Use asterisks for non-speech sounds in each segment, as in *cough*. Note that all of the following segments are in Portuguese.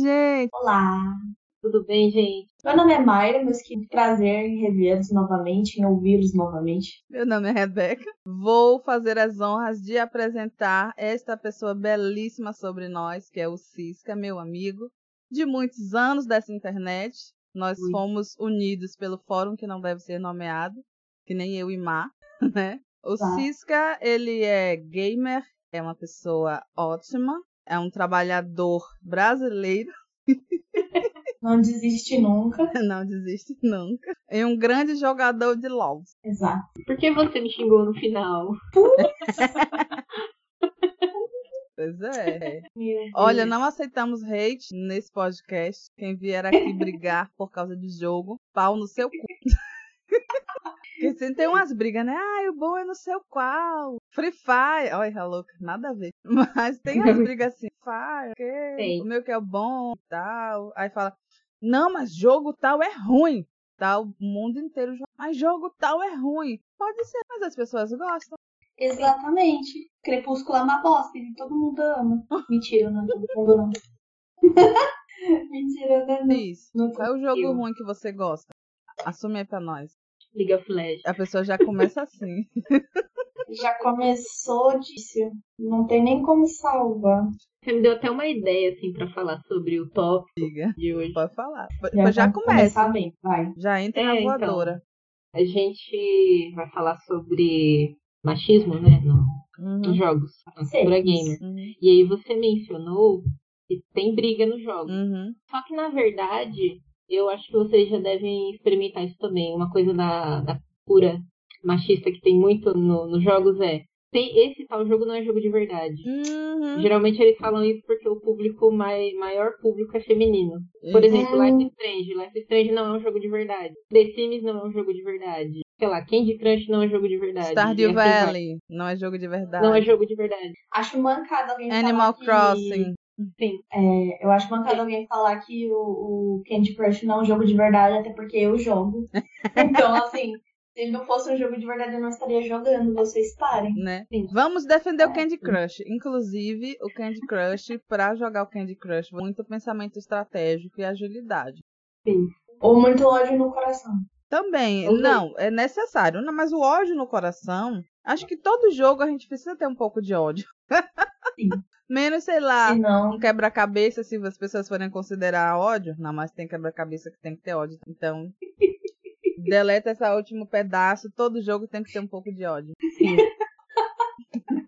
gente! Olá! Tudo bem, gente? Meu nome é Mayra, meus que prazer em revê-los novamente, em ouvi-los novamente. Meu nome é Rebeca. Vou fazer as honras de apresentar esta pessoa belíssima sobre nós, que é o Cisca, meu amigo, de muitos anos dessa internet. Nós Ui. fomos unidos pelo fórum que não deve ser nomeado, que nem eu e Má, *laughs* né? O tá. Cisca, ele é gamer, é uma pessoa ótima, é um trabalhador brasileiro. *laughs* Não desiste nunca. Não desiste nunca. E um grande jogador de LOL. Exato. Por que você me xingou no final? pois é. Olha, não aceitamos hate nesse podcast. Quem vier aqui brigar por causa de jogo, pau no seu cu. *laughs* Porque sempre tem umas brigas, né? Ah, o bom é no seu qual. Free Fire. Olha, louca, nada a ver. *laughs* Mas tem umas *laughs* brigas assim. Fire, okay, o meu que é o bom e tal. Aí fala, não, mas jogo tal é ruim. Tá o mundo inteiro mas jogo tal é ruim. Pode ser, mas as pessoas gostam. Exatamente. Crepúsculo é uma bosta e todo mundo ama. Mentira, não, todo mundo não. *laughs* Mentira, né? Isso. Qual é o jogo ruim que você gosta? Assume aí pra nós. League of Legends. A pessoa já começa assim. *laughs* já começou disso. Não tem nem como salvar. Você me deu até uma ideia, assim, pra falar sobre o top Diga. de hoje. Pode falar. Já, já começa. Bem, vai. Já entra é, na então, voadora. Então, a gente vai falar sobre machismo, né? No, uhum. Nos jogos. Cultura gamer. Uhum. E aí você mencionou que tem briga nos jogos. Uhum. Só que, na verdade, eu acho que vocês já devem experimentar isso também. Uma coisa da, da cura machista que tem muito nos no jogos é tem esse tal jogo não é jogo de verdade. Uhum. Geralmente eles falam isso porque o público mai, maior público é feminino. Por exemplo, Life is Strange. Life is Strange não é um jogo de verdade. The Sims não é um jogo de verdade. Sei lá, Candy Crush não é um jogo de verdade. Stardew Valley não é jogo de verdade. Não é jogo de verdade. Acho mancada alguém Animal Crossing. Sim. É, eu acho mancada alguém falar que o, o Candy Crush não é um jogo de verdade, até porque eu jogo. *laughs* então, assim, se ele não fosse um jogo de verdade, eu não estaria jogando. Vocês parem. Né? Vamos defender é, o Candy Crush. Inclusive, o Candy Crush, para jogar o Candy Crush, muito pensamento estratégico e agilidade. Sim. Ou muito ódio no coração. Também, não, é necessário. Não, mas o ódio no coração, acho que todo jogo a gente precisa ter um pouco de ódio. *laughs* Sim. Menos, sei lá, não... um quebra-cabeça, se as pessoas forem considerar ódio. Não, mas tem quebra-cabeça que tem que ter ódio. Então, *laughs* deleta esse último pedaço. Todo jogo tem que ter um pouco de ódio.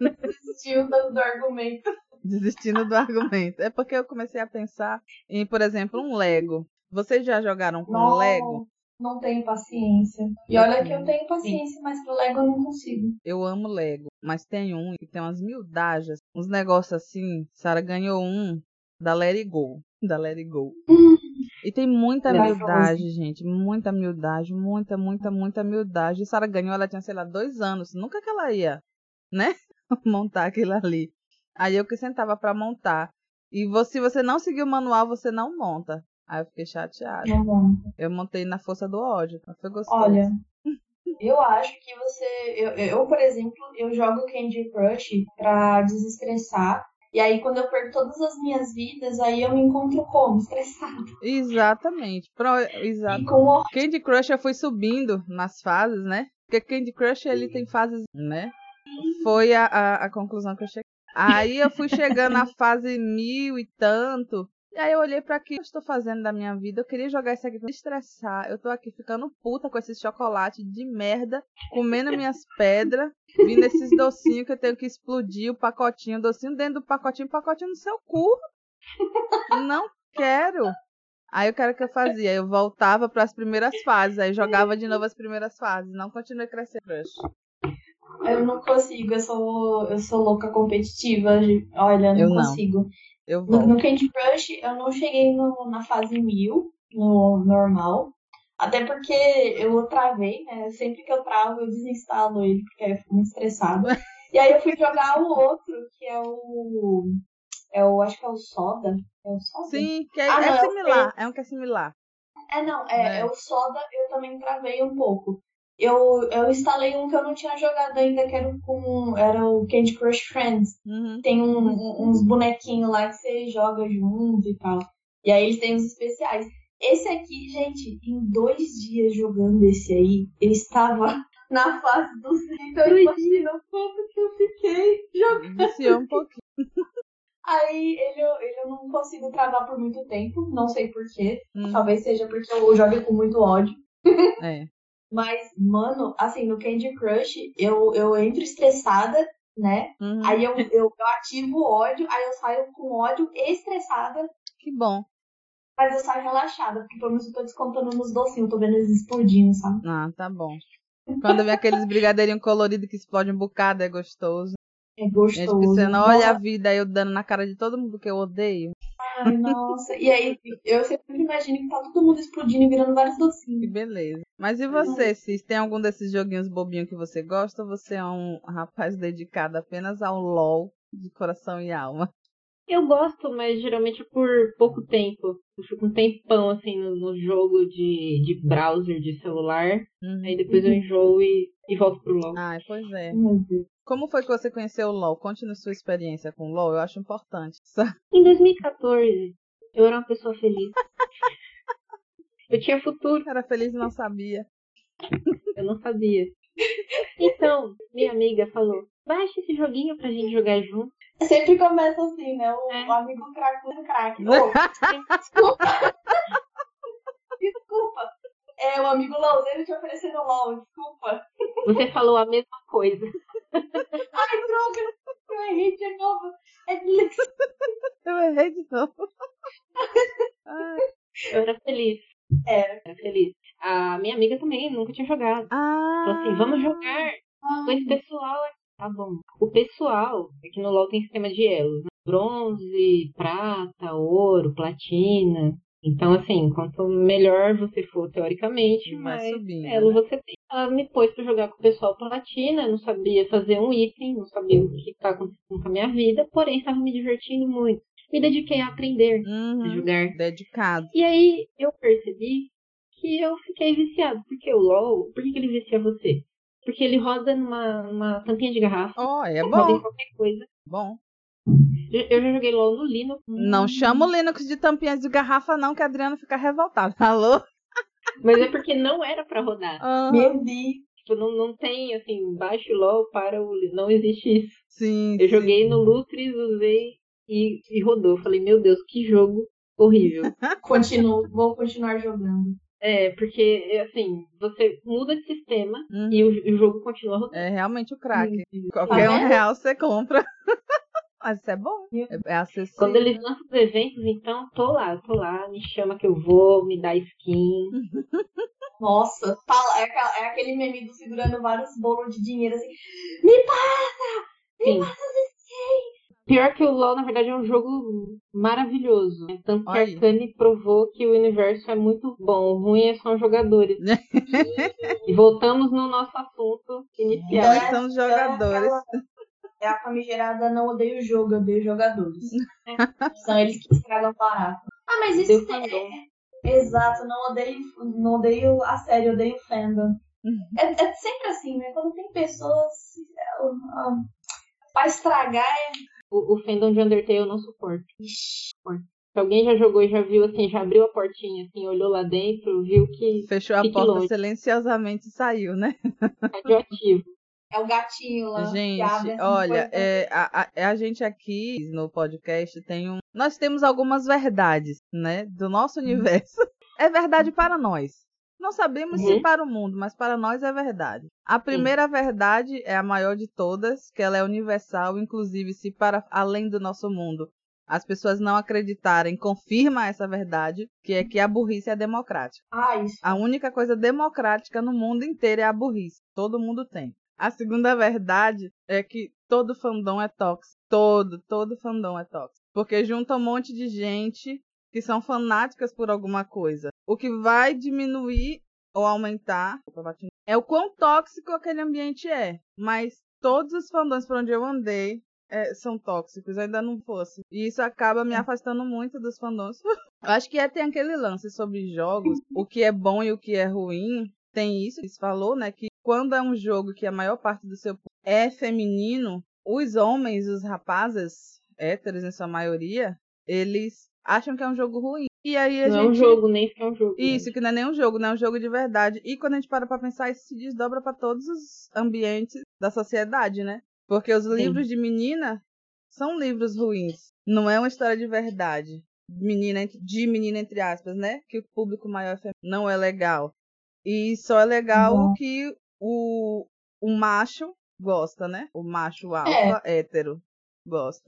Desistindo do argumento. Desistindo do argumento. É porque eu comecei a pensar em, por exemplo, um Lego. Vocês já jogaram com não, Lego? Não tenho paciência. E olha que eu tenho paciência, Sim. mas pro Lego eu não consigo. Eu amo Lego, mas tem um que tem umas mil dajas, uns negócios assim. Sara ganhou um da Let It Go. *laughs* Da Let It Go. E tem muita humildade, gente. Muita humildade, muita, muita, muita humildade. E Sara ganhou, ela tinha, sei lá, dois anos. Nunca que ela ia, né? *laughs* montar aquilo ali. Aí eu que sentava para montar. E você, se você não seguir o manual, você não monta. Aí eu fiquei chateada. Eu montei na força do ódio. Mas foi gostoso. Olha, *laughs* eu acho que você. Eu, eu, por exemplo, eu jogo Candy Crush pra desestressar e aí, quando eu perco todas as minhas vidas, aí eu me encontro como? Estressada. Exatamente. Pro, exato. Com... Candy Crush eu fui subindo nas fases, né? Porque Candy Crush ele tem fases, né? Foi a, a, a conclusão que eu cheguei. Aí eu fui chegando na fase mil e tanto. E aí eu olhei para que eu estou fazendo da minha vida. Eu queria jogar isso aqui pra me estressar. Eu tô aqui ficando puta com esse chocolate de merda, comendo minhas *laughs* pedras, vindo esses docinhos que eu tenho que explodir o pacotinho, o docinho dentro do pacotinho, pacotinho no seu cu. Não quero. Aí o cara que eu fazia, eu voltava para as primeiras fases, aí jogava de novo as primeiras fases, não continuei crescendo. Eu não consigo, eu sou eu sou louca competitiva, olha, não, eu consigo. Eu volto. No, no Candy Crush, eu não cheguei no, na fase 1000, no normal. Até porque eu travei, né? Sempre que eu travo, eu desinstalo ele, porque aí eu fico muito estressada. e aí eu fui jogar o outro, que é o. É o. Acho que é o Soda. É o Soda? Sim, que é, ah, é não, é similar. É um que é similar. É, não, é, é. é o Soda, eu também travei um pouco eu, eu instalei um que eu não tinha jogado ainda, que era, com, era o Candy Crush Friends. Uhum. Tem um, uns bonequinhos lá que você joga junto e tal. E aí eles têm os especiais. Esse aqui, gente, em dois dias jogando esse aí, eu estava *laughs* na fase dos 30. Então imagina o quanto que eu fiquei jogando. Viciou um pouquinho. Aí ele, ele eu não consigo travar por muito tempo, não sei porquê. Hum. Talvez seja porque eu jogo com muito ódio. É. Mas, mano, assim, no Candy Crush, eu, eu entro estressada, né? Uhum. Aí eu, eu, eu ativo o ódio, aí eu saio com ódio e estressada, Que bom. mas eu saio relaxada, porque pelo menos eu tô descontando nos docinhos, eu tô vendo eles explodindo, sabe? Ah, tá bom. Quando vem aqueles brigadeirinhos coloridos que explodem um bocado, é gostoso. É Gente, gostoso. porque você não olha a vida eu dando na cara de todo mundo que eu odeio. Ai, nossa. E aí, eu sempre imagino que tá todo mundo explodindo e virando vários Que docinhos. beleza. Mas e você, Cis? Tem algum desses joguinhos bobinhos que você gosta ou você é um rapaz dedicado apenas ao LOL de coração e alma? Eu gosto, mas geralmente por pouco tempo. Eu fico um tempão assim no, no jogo de, de browser de celular. Uhum. Aí depois eu enjoo e, e volto pro LOL. Ai, pois é. Como foi que você conheceu o LOL? Conte-nos sua experiência com o LOL, eu acho importante. *laughs* Em 2014, eu era uma pessoa feliz. *laughs* eu tinha futuro, Era feliz e não sabia. eu não sabia. Então, minha amiga falou: baixa esse joguinho pra gente jogar junto. Sempre começa assim, né? O, É. amigo cracudo craque. *laughs* Desculpa. desculpa. É, o amigo LOLzeiro te oferecendo LOL, desculpa. Você falou a mesma coisa. Ai, droga, eu errei de novo. É. Eu errei de novo. Ai. Eu era feliz. Era. Era feliz. A minha amiga também nunca tinha jogado. Ah. Falou assim: vamos jogar com esse pessoal aqui. Tá bom. O pessoal, aqui no LoL tem sistema de elos: né? bronze, prata, ouro, platina. Então, assim, quanto melhor você for teoricamente, mais subindo, elo né? você tem. Ela me pôs pra jogar com o pessoal platina, não sabia fazer um item, não sabia o que estava acontecendo com a minha vida, porém estava me divertindo muito. Me dediquei a aprender a Uhum. jogar. Dedicado. E aí eu percebi que eu fiquei viciado. Porque o LoL, por que, que ele vicia você? Porque ele roda numa, numa tampinha de garrafa, Oh, é bom. qualquer coisa. Bom. Eu já joguei LoL no Linux. Não chama o Linux de tampinhas de garrafa, não, que a Adriana fica revoltada. *laughs* Alô? Mas é porque não era pra rodar. Aham. Meu Deus. Tipo, não, não tem, assim, baixe o LoL para o. Não existe isso. Sim. Eu sim. joguei no Lutris, usei e, e rodou. Falei, meu Deus, que jogo horrível. *laughs* Continuo, vou continuar jogando. é, porque, assim, você muda de sistema Uhum. e o, o jogo continua rodando. É realmente o craque. Qualquer Tá um vendo? real você compra. *laughs* Mas isso é bom. É, é acessível. Quando eles lançam os eventos, então, tô lá, tô lá, me chama que eu vou, me dá skin. *laughs* Nossa, fala, é, é aquele meme do segurando vários bolos de dinheiro assim. Me passa! Me Sim. passa esse Pior que o LoL, na verdade, é um jogo maravilhoso. né? Tanto que. Arcane provou que o universo é muito bom. O ruim é só os jogadores. *laughs* e voltamos no nosso assunto inicial. Nós É, somos é jogadores. É a famigerada não odeio o jogo, eu odeio jogadores. São eles que estragam barato. Ah, mas isso é, fandom. Exato, não odeio, não odeio a série, eu odeio o fandom. Uhum. É, é sempre assim, né? Quando tem pessoas é, pra estragar é. O, o fandom de Undertale eu não suporto. Ixi, Se alguém já jogou e já viu, assim, já abriu a portinha, assim, olhou lá dentro, viu que Fechou a porta longe. silenciosamente e saiu, né? é radioativo. É o gatinho lá. que Gente, abre assim, olha, é, a, a- a gente aqui no podcast tem um. Nós temos algumas verdades, né? Do nosso universo. *laughs* É verdade para nós. Não sabemos se Uhum. para o mundo, mas para nós é verdade. A primeira verdade é a maior de todas, que ela é universal, inclusive se para além do nosso mundo as pessoas não acreditarem, confirma essa verdade, que é que a burrice é democrática. Ah, isso. A única coisa democrática no mundo inteiro é a burrice. Todo mundo tem. A segunda verdade é que todo fandom é tóxico. Todo, todo fandom é tóxico. Porque junta um monte de gente que são fanáticas por alguma coisa. O que vai diminuir ou aumentar é o quão tóxico aquele ambiente é. Mas todos os fandoms por onde eu andei é, são tóxicos, ainda não fosse. E isso acaba me afastando muito dos fandoms. *laughs* Acho que é, tem aquele lance sobre jogos, o que é bom e o que é ruim. Tem isso, eles falou, né, que quando é um jogo que a maior parte do seu é feminino, os homens, os rapazes, héteros em sua maioria, eles acham que é um jogo ruim. E aí a não gente. é um jogo, nem que é um jogo. Isso, que não é nem um jogo, não é um jogo de verdade. E quando a gente para pra pensar, isso se desdobra pra todos os ambientes da sociedade, né? Porque os livros de menina são livros ruins. Não é uma história de verdade. Menina, de menina, entre aspas, né? Que o público maior é não é legal. E só é legal Não. o que o, o macho gosta, né? O macho alfa, hétero,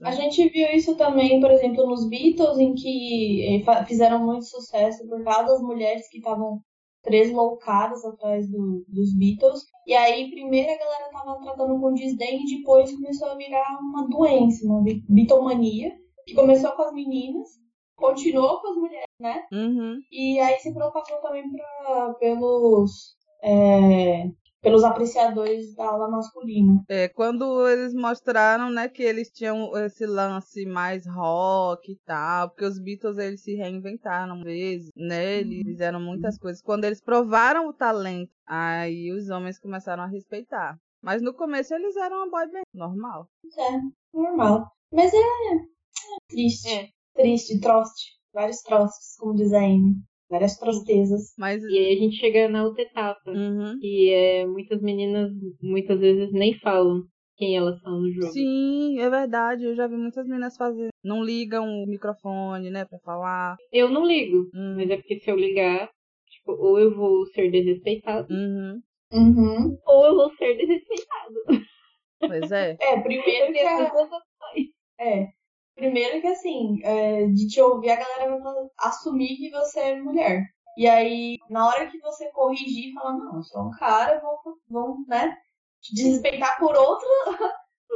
A gente viu isso também, por exemplo, nos Beatles, em que eh, fizeram muito sucesso por causa das mulheres que estavam tresloucadas atrás do- dos Beatles. E aí, primeiro a galera tava tratando com desdém e depois começou a virar uma doença, uma bi- bitomania, que começou com as meninas, continuou com as mulheres, né? Uhum. E aí se propagou também pra, pelos, é, pelos apreciadores da ala masculina. É, quando eles mostraram, né, que eles tinham esse lance mais rock e tal, porque os Beatles eles se reinventaram vezes, né, eles fizeram muitas coisas. Quando eles provaram o talento, aí os homens começaram a respeitar. Mas no começo eles eram uma boy band normal. É, normal. Mas é, é triste. É. Triste, troste. Vários trostes, como diz a Amy. Várias trostezas. Mas E aí a gente chega na outra etapa, Uhum. que é muitas meninas muitas vezes nem falam quem elas são no jogo. Sim, é verdade. Eu já vi muitas meninas fazendo. Não ligam o microfone, né, pra falar. Eu não ligo, Hum, mas é porque se eu ligar, tipo, ou eu vou ser desrespeitado, Uhum. Uhum. ou eu vou ser desrespeitado. Pois é. *laughs* É, primeiro que As duas opções. é, primeiro que assim, é, de te ouvir a galera vai assumir que você é mulher. E aí, na hora que você corrigir, falar, não, eu sou um cara, vão, vão né, te desrespeitar por outro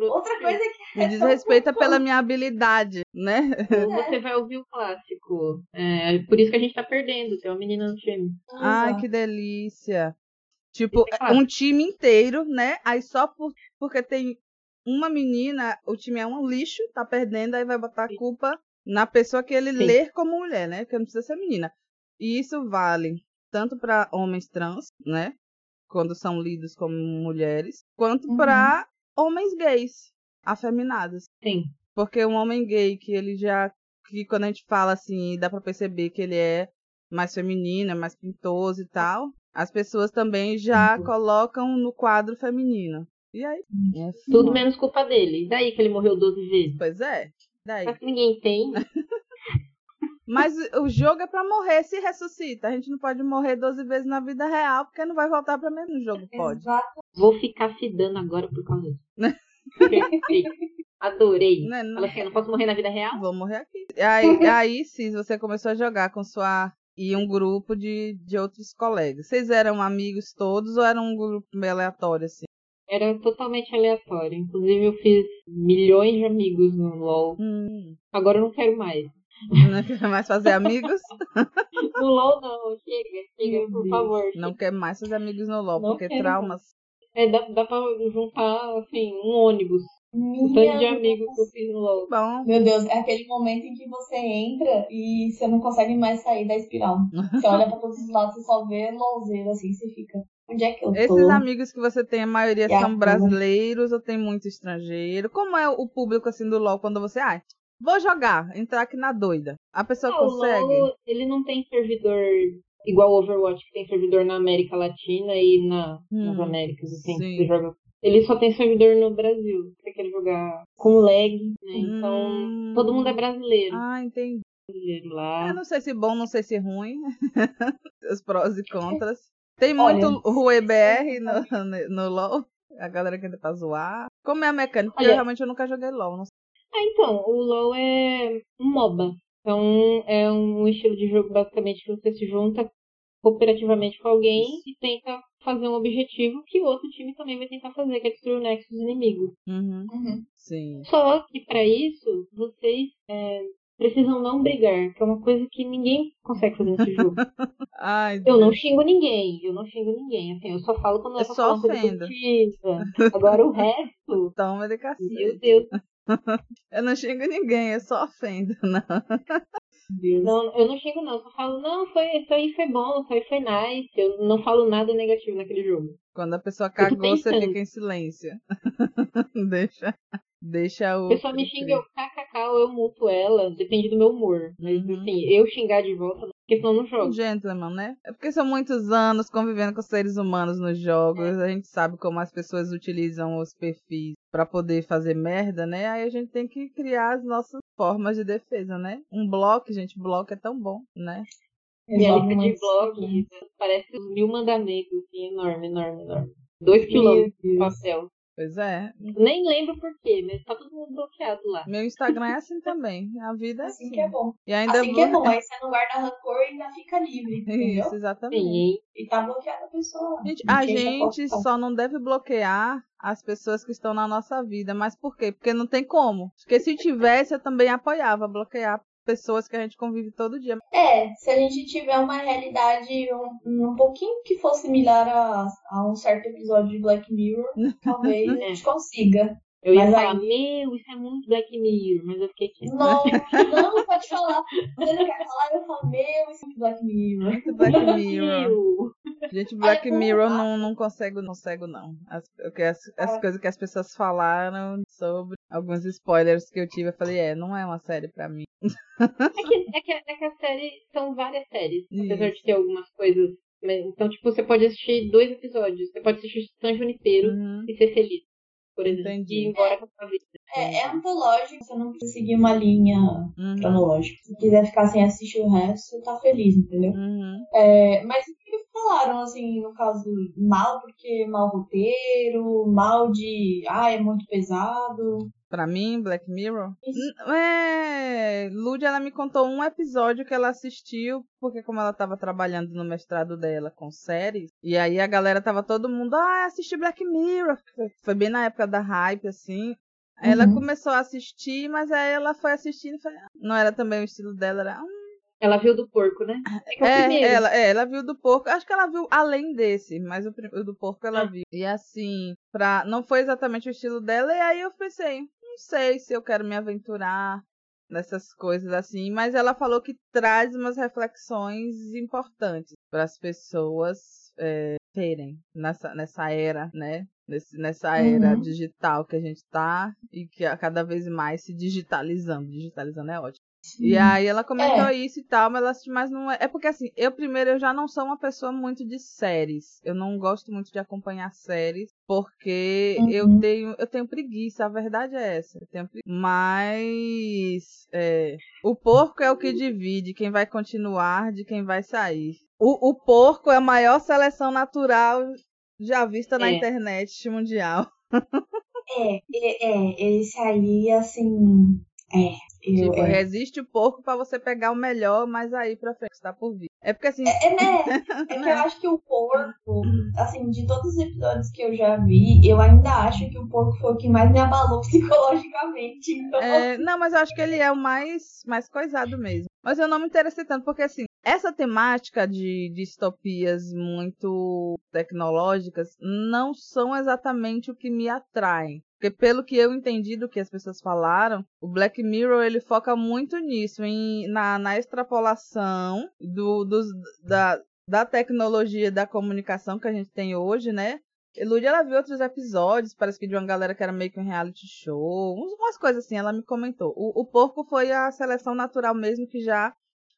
outra *laughs* coisa que Me desrespeita pela minha habilidade, né? Ou você vai ouvir o clássico. É por isso que a gente tá perdendo. Tem uma menina no time. Ai, que delícia. Tipo, é um time inteiro, né? Aí só por, porque tem uma menina, o time é um lixo, tá perdendo, aí vai botar a culpa na pessoa que ele Sim. lê como mulher, né? Que não precisa ser menina. E isso vale tanto para homens trans, né? Quando são lidos como mulheres, quanto Uhum. para homens gays, afeminados. Sim. Porque um homem gay que ele já. Que quando a gente fala assim, dá pra perceber que ele é mais feminino, é mais pintoso e tal. As pessoas também já Uhum. colocam no quadro feminino. E aí? É Tudo foda. menos culpa dele. E daí que ele morreu 12 vezes? Pois é. Daí. Só que ninguém tem. *laughs* Mas o jogo é pra morrer, se ressuscita. A gente não pode morrer 12 vezes na vida real, porque não vai voltar pra mesmo no jogo, pode. Exato. Vou ficar fidando agora por causa disso. *laughs* Perfeito. Adorei. Né, não- Fala assim, eu não posso morrer na vida real? Vou morrer aqui. Aí, aí sim, você começou a jogar com sua. E um grupo de, de outros colegas. Vocês eram amigos todos ou era um grupo meio aleatório, assim? Era totalmente aleatório. Inclusive, eu fiz milhões de amigos no LoL. Hum, Agora eu não quero mais. não quer mais fazer amigos? *laughs* No LoL, não. Chega, chega, Meu por Deus. favor. Não quer mais fazer amigos no LOL, Não porque quero traumas. É, dá, dá pra juntar, assim, um ônibus. O tanto de Minha amigos que eu fiz no LoL. Bom, Meu Deus, é aquele momento em que você entra e você não consegue mais sair da espiral. *laughs* Você olha pra todos os lados e só vê louzeiro, assim, você fica. Onde é que eu tô? esses amigos que você tem, a maioria E são turma? brasileiros ou tem muito estrangeiro? Como é o público assim do LOL quando você. Ah, vou jogar, entrar aqui na doida. A pessoa Ah, o consegue? LoL, ele não tem servidor igual o Overwatch, que tem servidor na América Latina e na, nas Hum, Américas, assim, sim. que você joga. Ele só tem servidor no Brasil. Você quer jogar com lag, né? Então, Hum. todo mundo é brasileiro. Ah, entendi. brasileiro Eu lá. não sei se bom, não sei se ruim. *laughs* Os prós e contras. Tem muito Rue BR no, *laughs* no LoL. A galera que entra pra zoar. Como é a mecânica? Porque Olha- eu realmente eu nunca joguei LoL. Não sei. Ah, então, o LoL é um MOBA. Então, é um estilo de jogo basicamente que você se junta cooperativamente com alguém e tenta fazer um objetivo que o outro time também vai tentar fazer, que é destruir o nexo dos inimigos. Uhum, Uhum. sim. Só que para isso, vocês é, precisam não brigar, que é uma coisa que ninguém consegue fazer nesse jogo. *laughs* Ai, Eu não xingo ninguém, eu não xingo ninguém. Assim, eu só falo quando Eu é pra só falar coisa positiva. Agora o resto, *laughs* Toma de cacete. meu Deus, *laughs* Eu não xingo ninguém, eu só ofendo, não. Não, eu não xingo não, eu só falo, não, foi, isso aí foi bom, isso aí foi nice. Eu não falo nada negativo naquele jogo. Quando a pessoa cagou, você fica em silêncio. Deixa. Deixa o. A pessoa me xinga, eu kkk, eu multo ela, depende do meu humor. Mas Uhum. assim, eu xingar de volta, porque senão não jogo. Gentleman, né? É porque são muitos anos convivendo com seres humanos nos jogos. A gente sabe como as pessoas utilizam os perfis pra poder fazer merda, né? Aí a gente tem que criar as nossas formas de defesa, né? Um bloco, gente, bloco é tão bom, né? Minha Resolve lista de blocos parece os mil mandamentos, assim, enorme, enorme, enorme. Dois quilômetros de papel. Pois é. Nem lembro por quê, mas tá todo mundo bloqueado lá. Meu Instagram é assim também. A vida é assim. Assim que é bom. E ainda Assim que é bom. Aí você não guarda rancor e ainda fica livre, entendeu? Isso, exatamente. Sim, E tá bloqueada a pessoa lá. Gente, a gente só não deve bloquear as pessoas que estão na nossa vida. Mas por quê? Porque não tem como. Porque se tivesse, eu também apoiava bloquear pessoas que a gente convive todo dia. É, se a gente tiver uma realidade um, um pouquinho que fosse similar a, a um certo episódio de Black Mirror, *laughs* talvez a gente consiga. eu ia Mas falar, aí- meu, isso é muito Black Mirror, mas eu fiquei quieto. *laughs* Não, não pode falar. Você não quer falar, eu falo, meu, isso é Black Mirror. Muito Black Mirror. Gente, Black Olha, Mirror não não, consigo, não cego, não. As, as, as É. coisas que as pessoas falaram sobre alguns spoilers que eu tive, eu falei, é, não é uma série pra mim. É que, é, que, é que a série são várias séries, apesar de ter algumas coisas. Então, tipo, você pode assistir dois episódios. Você pode assistir San Junipero Uhum. e ser feliz, por exemplo. Entendi. E ir embora com a sua vida. É, é antológico, você não precisa seguir uma linha Uhum. cronológica. Se quiser ficar sem assistir o resto, você tá feliz, entendeu? Uhum. É, mas o que falaram, assim, no caso, mal porque mal roteiro, mal de, ah, é muito pesado. Pra mim, Black Mirror. É, Lud, ela me contou um episódio que ela assistiu, porque como ela tava trabalhando no mestrado dela com séries, e aí a galera tava todo mundo, ah, assisti Black Mirror. Foi- bem na época da hype, assim. Aí Ela Uhum. começou a assistir, mas aí ela foi assistindo e foi, ah, não era também o estilo dela, era, "Hum, Ela viu do porco, né? É, é é, primeiro. ela, é, ela viu do porco. Acho que ela viu além desse, mas o, o do porco ela Ah. viu. E assim, pra, não foi exatamente o estilo dela. E aí eu pensei, sei se eu quero me aventurar nessas coisas assim. Mas ela falou que traz umas reflexões importantes para as pessoas é, terem nessa, nessa era, né? Nesse, nessa era Uhum. digital que a gente tá e que a cada vez mais se digitalizando. Digitalizando é ótimo. E aí ela comentou É. isso e tal, mas, ela, mas não é. É porque assim, eu primeiro eu já não sou uma pessoa muito de séries. Eu não gosto muito de acompanhar séries, porque eu Uhum. tenho eu tenho preguiça, a verdade é essa. Eu tenho preguiça. Mas é, o porco é o que divide quem vai continuar de quem vai sair. O, o porco é a maior seleção natural já vista na É. internet mundial. *laughs* É, é, é, esse aí, assim, é. Eu, Tipo, é. resiste o porco pra você pegar o melhor, mas aí pra frente está por vir. É porque assim, É, né? *laughs* É que eu acho que o porco, assim, de todos os episódios que eu já vi, eu ainda acho que o porco foi o que mais me abalou *laughs* psicologicamente. Então, É, não, mas eu acho que ele é o mais, mais coisado mesmo. Mas eu não me interessei tanto, porque assim, essa temática de distopias muito tecnológicas não são exatamente o que me atraem. Porque pelo que eu entendi do que as pessoas falaram, o Black Mirror ele foca muito nisso, em, na, na extrapolação do, dos, da, da tecnologia da comunicação que a gente tem hoje, né? Elud, ela viu outros episódios, parece que de uma galera que era meio que um reality show, umas coisas assim, ela me comentou. O, o porco foi a seleção natural mesmo que já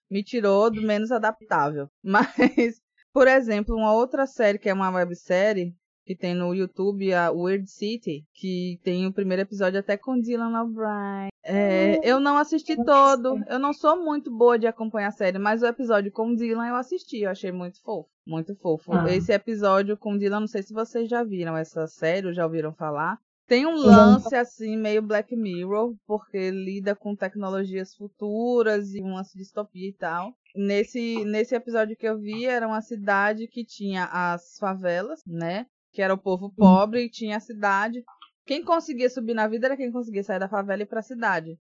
me tirou do menos adaptável. *laughs* Mas, por exemplo, uma outra série que é uma websérie, que tem no YouTube, a Weird City, que tem o primeiro episódio até com Dylan O'Brien. É, eu não assisti todo, eu não sou muito boa de acompanhar a série, mas o episódio com Dylan eu assisti, eu achei muito fofo, muito fofo. Ah. Esse episódio com Dylan, não sei se vocês já viram essa série, ou já ouviram falar. Tem um lance assim, meio Black Mirror, porque lida com tecnologias futuras e um lance de distopia e tal. Nesse, nesse episódio que eu vi, era uma cidade que tinha as favelas, né? Que era o povo pobre e tinha a cidade. Quem conseguia subir na vida era quem conseguia sair da favela e ir pra cidade.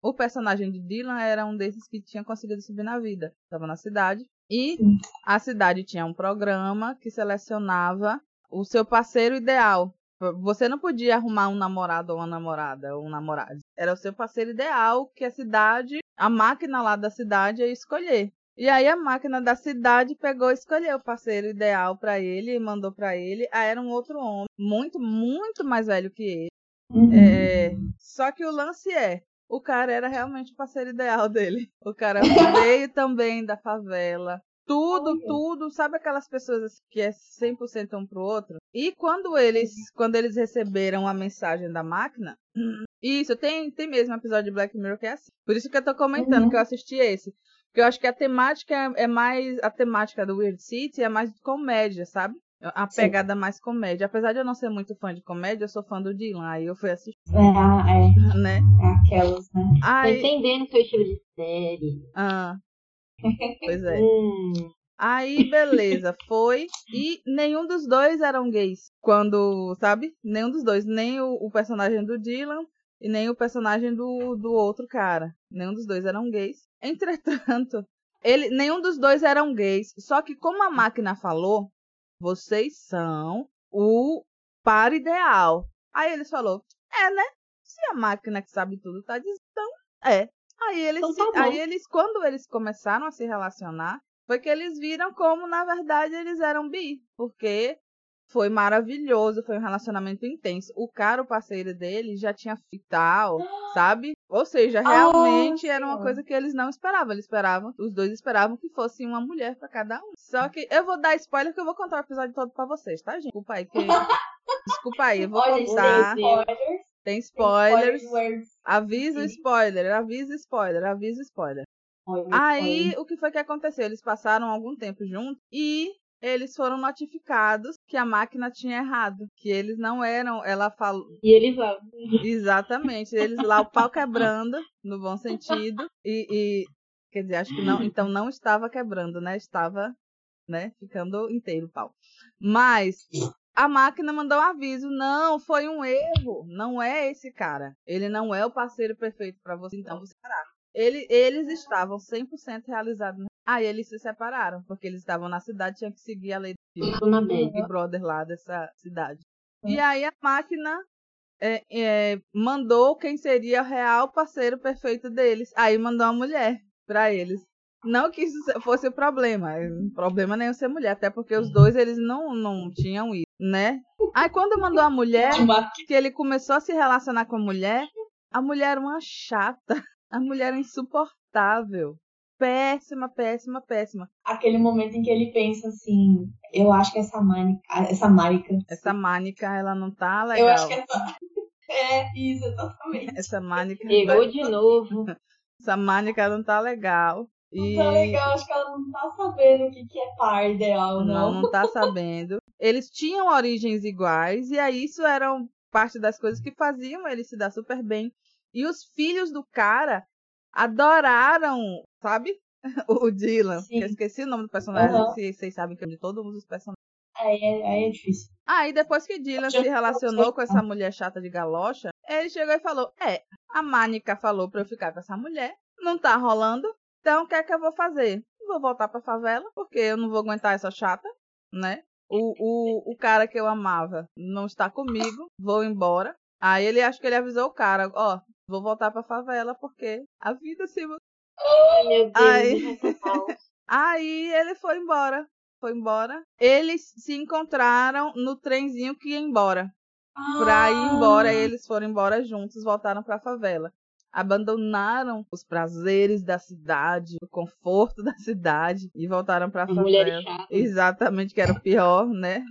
O personagem de Dylan era um desses que tinha conseguido subir na vida. Estava na cidade. E a cidade tinha um programa que selecionava o seu parceiro ideal. Você não podia arrumar um namorado ou uma namorada ou um namorado. Era o seu parceiro ideal que a cidade, a máquina lá da cidade ia escolher. E aí a máquina da cidade pegou e escolheu o parceiro ideal pra ele e mandou pra ele. Aí era um outro homem, muito, muito mais velho que ele. Uhum. É, só que o lance é, o cara era realmente o parceiro ideal *laughs* dele. O cara veio também da favela. Tudo, tudo, sabe aquelas pessoas assim que é 100% um pro outro? E quando eles, quando eles receberam a mensagem da máquina, *clears throat* isso, tem, tem mesmo um episódio de Black Mirror que é assim. Por isso que eu tô comentando Uhum. que eu assisti esse. Porque eu acho que a temática é, mais, a temática do Weird City é mais de comédia, sabe? A Sim. pegada mais comédia. Apesar de eu não ser muito fã de comédia, eu sou fã do Dylan. Aí eu fui assistir, É, é, *laughs* né? é aquelas, né? Tô Aí, entendendo seu estilo de série. ah, *laughs* pois é. Hum, Aí, beleza, foi. E nenhum dos dois eram gays. Quando, sabe? Nenhum dos dois. Nem o, o personagem do Dylan e nem o personagem do, do outro cara. Nenhum dos dois eram gays. Entretanto, ele, nenhum dos dois eram gays. Só que, como a máquina falou, vocês são o par ideal. Aí eles falou, é, né? Se a máquina que sabe tudo tá dizendo, então é. Aí eles, Então tá aí eles, quando eles começaram a se relacionar, foi que eles viram como, na verdade, eles eram bi. Porque foi maravilhoso, foi um relacionamento intenso. O cara, o parceiro dele, já tinha tal, *gasps* sabe? Ou seja, realmente era uma coisa que eles não esperavam. Eles esperavam, os dois esperavam que fosse uma mulher pra cada um. Só que eu vou dar spoiler que eu vou contar o episódio todo pra vocês, tá, gente? Desculpa aí, que... *laughs* Desculpa aí, eu vou gente, contar. tem spoilers. Tem spoilers. Aviso Sim. spoiler, aviso spoiler, aviso spoiler. Olha, Aí, o que foi que aconteceu? Eles passaram algum tempo juntos e eles foram notificados que a máquina tinha errado. Que eles não eram. Ela falou. e eles lá. Exatamente. Eles lá, o pau quebrando, no bom sentido. E. e- quer dizer, acho que não. Então não estava quebrando, né? Estava, né? Ficando inteiro o pau. Mas. A máquina mandou um aviso. Não, foi um erro. Não é esse cara. Ele não é o parceiro perfeito para você. Então você parar. Ele, eles estavam 100% realizados. Aí eles se separaram, porque eles estavam na cidade, tinham que seguir a lei do. Big Brother lá dessa cidade. E aí a máquina é, é, mandou quem seria o real parceiro perfeito deles. Aí mandou uma mulher pra eles. Não que isso fosse o problema, o problema nem ser mulher, até porque os dois eles não, não tinham isso, né? Aí quando mandou a mulher, que ele começou a se relacionar com a mulher, a mulher era uma chata, *laughs* a mulher era insuportável. Péssima, péssima, péssima. Aquele momento em que ele pensa assim, eu acho que essa Mônica, essa Márica, Essa Mânica, *laughs* *laughs* ela não tá legal. eu acho que essa é isso, exatamente. Essa Mânica, Errou de novo. essa Mânica não tá legal. E Não tá legal, acho que ela não tá sabendo o que, que é par ideal, não, não. não tá sabendo. Eles tinham origens iguais e aí isso eram parte das coisas que faziam ele se dar super bem. E os filhos do cara adoraram, sabe? *laughs* O Dylan. Eu esqueci o nome do personagem, Aham. se vocês sabem que é de todos os personagens. Aí é, aí é difícil. Aí depois que Dylan se relacionou com essa mulher chata de galocha, ele chegou e falou: É, a Mânica falou pra eu ficar com essa mulher, não tá rolando, então o que é que eu vou fazer? Vou voltar pra favela, porque eu não vou aguentar essa chata, né? O, o, o cara que eu amava não está comigo, vou embora. Aí ele acho que ele avisou o cara: Ó, vou voltar pra favela porque a vida se. Ai, meu Deus. Pau. *laughs* Aí ele foi embora. Foi embora. Eles se encontraram no trenzinho que ia embora. Pra ir Ah. embora, eles foram embora juntos, voltaram pra favela. Abandonaram os prazeres da cidade, o conforto *laughs* da cidade e voltaram pra favela. chatas. Exatamente, que era o pior, né?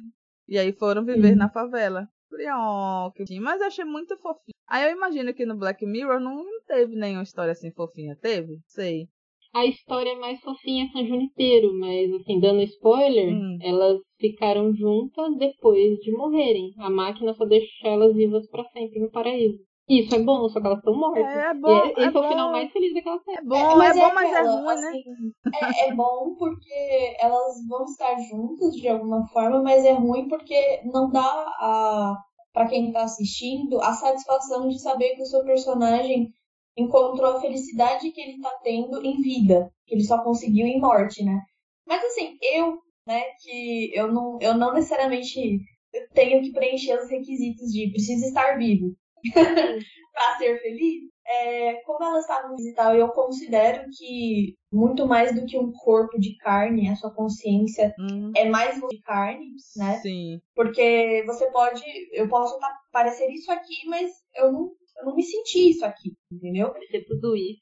E aí foram viver Uhum. na favela. Falei, ó, que bonitinho. Mas eu achei muito fofinho. Aí eu imagino que no Black Mirror não teve nenhuma história assim fofinha. Teve? Sei. A história mais fofinha é São Junipero, mas assim, dando spoiler, Hum. elas ficaram juntas depois de morrerem. A máquina só deixa elas vivas pra sempre no paraíso. Isso é bom, só que elas estão mortas. É, é E bom. esse é é, o bom. final mais feliz daquela série. É bom, é, bom, mas é ruim, né? assim, É, é bom porque elas vão estar juntas de alguma forma, mas é ruim porque não dá a para quem tá assistindo a satisfação de saber que o seu personagem encontrou a felicidade que ele tá tendo em vida, que ele só conseguiu em morte, né? Mas assim, eu, né, que eu não, eu não necessariamente tenho que preencher os requisitos de preciso estar vivo *laughs* para ser feliz. é, como elas estavam visitar, eu considero que muito mais do que um corpo de carne, a sua consciência Hum, é mais de carne, né? Sim. Porque você pode, eu posso tá- parecer isso aqui, mas eu não, eu não me senti isso aqui, entendeu? Ser tudo isso.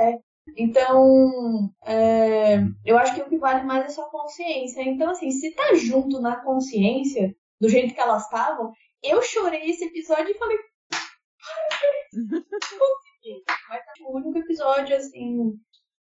É. Então, é, eu acho que o que vale mais é sua consciência. Então, assim, se tá junto na consciência, do jeito que elas estavam, eu chorei esse episódio e falei. Mas é o único episódio, assim,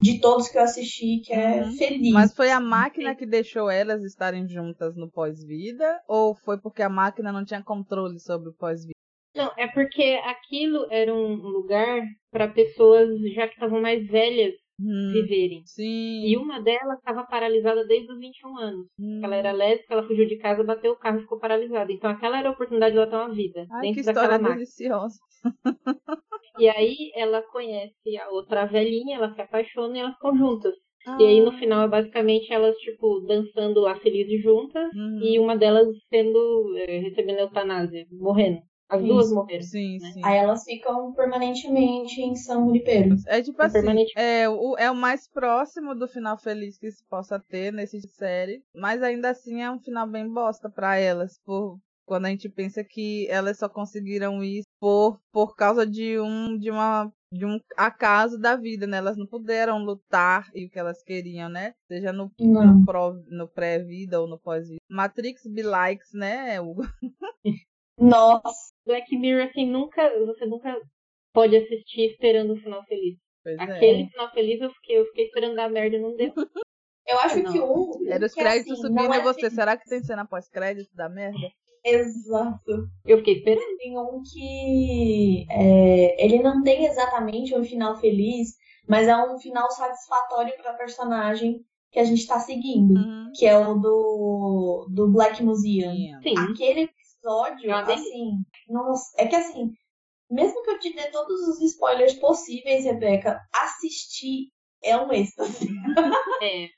de todos que eu assisti que é Uhum. feliz. Mas foi a máquina que deixou elas estarem juntas no pós-vida? Ou foi porque a máquina não tinha controle sobre o pós-vida? Não, é porque aquilo era um lugar para pessoas já que estavam mais velhas Hum, viverem. sim. E uma delas estava paralisada desde os 21 anos. Hum. Ela era lésbica, ela fugiu de casa, bateu o carro e ficou paralisada. Então aquela era a oportunidade dela ter uma vida Ai, que dentro daquela história máquina. deliciosa. *laughs* E aí ela conhece a outra velhinha, elas se apaixonam e elas ficam juntas. E aí no final é basicamente elas, tipo, dançando lá felizes juntas Uhum. e uma delas sendo, eh, recebendo eutanásia, morrendo. As Isso. duas morreram. Sim, né? sim. Aí elas ficam permanentemente em São Junipero. É tipo É assim, é o, é o mais próximo do final feliz que se possa ter nesse tipo de série, mas ainda assim é um final bem bosta pra elas, por quando a gente pensa que elas só conseguiram isso por, por causa de um de uma de um acaso da vida, né? Elas não puderam lutar e o que elas queriam, né? Seja no, Não. no, pró- no pré-vida ou no pós-vida. Matrix be likes, né, Hugo? *laughs* Nossa, Black Mirror, assim, nunca, você nunca pode assistir esperando um final feliz. Pois é. Aquele final feliz eu fiquei, eu fiquei esperando dar merda e não deu. *laughs* eu acho Não. que um. Era os que, créditos assim, subindo não e é você. feliz. Será que tem cena pós-crédito da merda? Exato. Eu fiquei esperando. Tem um que é, ele não tem exatamente um final feliz, mas é um final satisfatório para personagem que a gente tá seguindo, Uhum. que é o do, do Black Museum. Sim. Aquele episódio, É delícia. assim, nossa, é que assim, mesmo que eu te dê todos os spoilers possíveis, Rebeca, assistir é um êxtase. *laughs* É.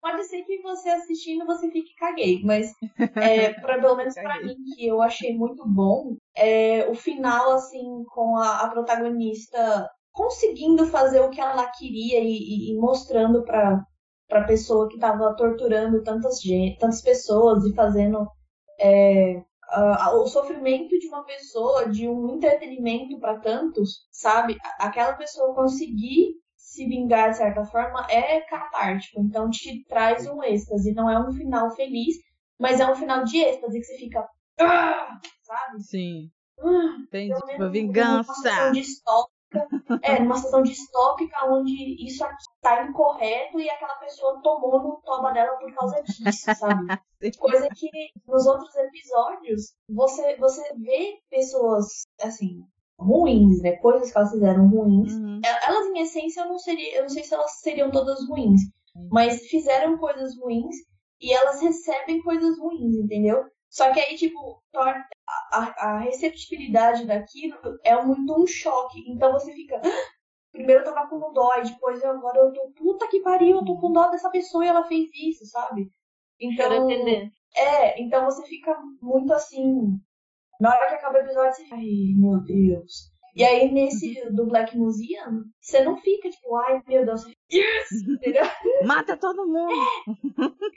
Pode ser que você assistindo você fique caguei, mas é, pra, pelo menos pra Caguei. mim, que eu achei muito bom, é, o final, assim, com a, a protagonista conseguindo fazer o que ela queria e, e- e mostrando pra, pra pessoa que tava torturando tantas, tantas pessoas e fazendo é, a- o sofrimento de uma pessoa, de um entretenimento pra tantos, sabe? Aquela pessoa conseguir se vingar de certa forma é catártico, então te traz um êxtase, não é um final feliz, mas é um final de êxtase que você fica, "Ah!", sabe? Sim. Ah, Entendi. Tipo, vingança. situação distópica, é, numa situação distópica onde isso aqui tá incorreto e aquela pessoa tomou no toba dela por causa disso, sabe? *laughs* Coisa que nos outros episódios você, você vê pessoas, assim, ruins, né? Coisas que elas fizeram ruins. Uhum. Elas, em essência, eu não, seria, eu não sei se elas seriam todas ruins, mas fizeram coisas ruins e elas recebem coisas ruins, entendeu? Só que aí, tipo, torna- a, a- receptibilidade daquilo é muito um choque. Então você fica. "Ah, Primeiro eu tava com dó, e depois eu- agora eu tô. Puta que pariu, eu tô com dó dessa pessoa e ela fez isso, sabe? Então. É, então você fica muito assim. Na hora que acaba o episódio, você fica, ai, meu Deus. E aí, nesse do Black Museum, você não fica tipo, ai, meu Deus, *laughs* yes! Entendeu? Mata todo mundo.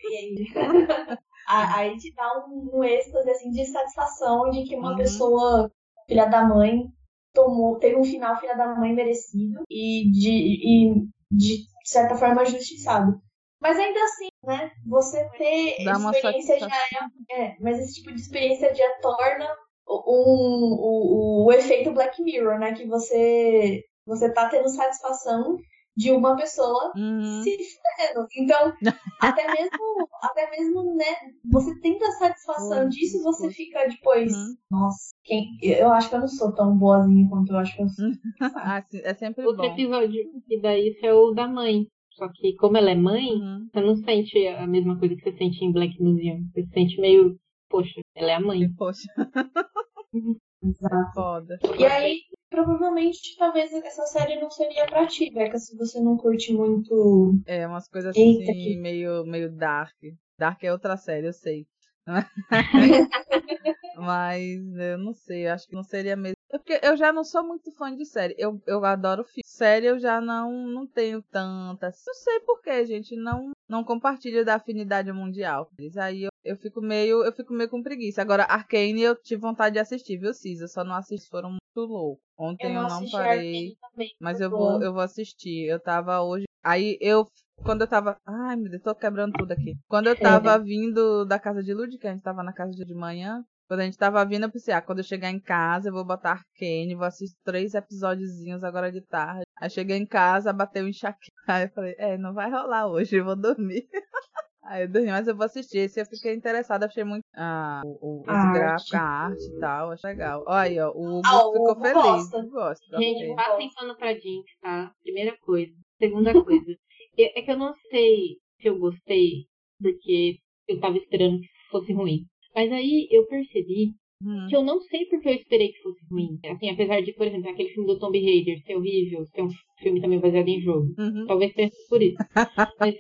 E aí, *laughs* a- aí te dá um, um êxtase assim, de satisfação de que uma Uhum. pessoa, filha da mãe, tomou, teve um final filha da mãe merecido e de, e de certa forma justiçado. Mas ainda assim, né? Você ter Dá experiência já é, é. Mas esse tipo de experiência já torna um, o, o efeito Black Mirror, né? Que você, você tá tendo satisfação de uma pessoa Uhum. se fudendo. Então, *laughs* até mesmo, até mesmo, né, você tendo a satisfação Pô, disso, você fica depois, Uhum. nossa, quem, eu acho que eu não sou tão boazinha quanto eu acho que eu sou. *laughs* Ah, sim, é sempre Outro bom. episódio que dá isso é o da mãe. Só que como ela é mãe, Uhum. você não sente a mesma coisa que você sente em Black Museum. Você se sente meio, poxa, ela é a mãe. Poxa, *laughs* Exato. foda. E aí, provavelmente, talvez essa série não seria pra ti, Beca, se você não curte muito. É, umas coisas Eita, assim, que- meio, meio dark. Dark é outra série, eu sei. *laughs* Mas eu não sei, acho que não seria mesmo. É porque eu já não sou muito fã de série. Eu, eu adoro filme. Série eu já não, não tenho tanta. Não sei porquê, gente. Não, não compartilho da afinidade mundial. Mas aí eu, eu fico meio. Eu fico meio com preguiça. Agora, Arcane eu tive vontade de assistir, viu, Cisa? Só não assisti, foram muito loucos. Ontem eu não, eu não parei. Também, mas eu vou, eu vou assistir. Eu tava hoje. Aí eu quando eu tava. Ai, meu Deus, tô quebrando tudo aqui. Quando eu tava vindo da casa de Lud, que a gente tava na casa de manhã, quando a gente tava vindo, eu pensei, ah, quando eu chegar em casa, eu vou botar Arcane, vou assistir três episódiozinhos agora de tarde. Aí cheguei em casa, bateu um enxaqueca. *laughs* Aí eu falei, é, não vai rolar hoje, eu vou dormir. *laughs* Aí eu dormi, mas eu vou assistir. Esse eu fiquei interessada, achei muito ah, o, o, os gráficos, a arte e tal, achei legal. Olha aí, ó, o Hugo ah, ficou o feliz. Gosta. Gosta, Gente, passem pano pra Jinx, tá? Primeira coisa. Segunda coisa. É que eu não sei se eu gostei, porque eu tava esperando que fosse ruim. Mas aí eu percebi hum. que eu não sei porque eu esperei que fosse ruim. Assim, apesar de, por exemplo, aquele filme do Tomb Raider ser horrível, ser um filme também baseado em jogo. Uhum. Talvez seja por isso. *laughs* Mas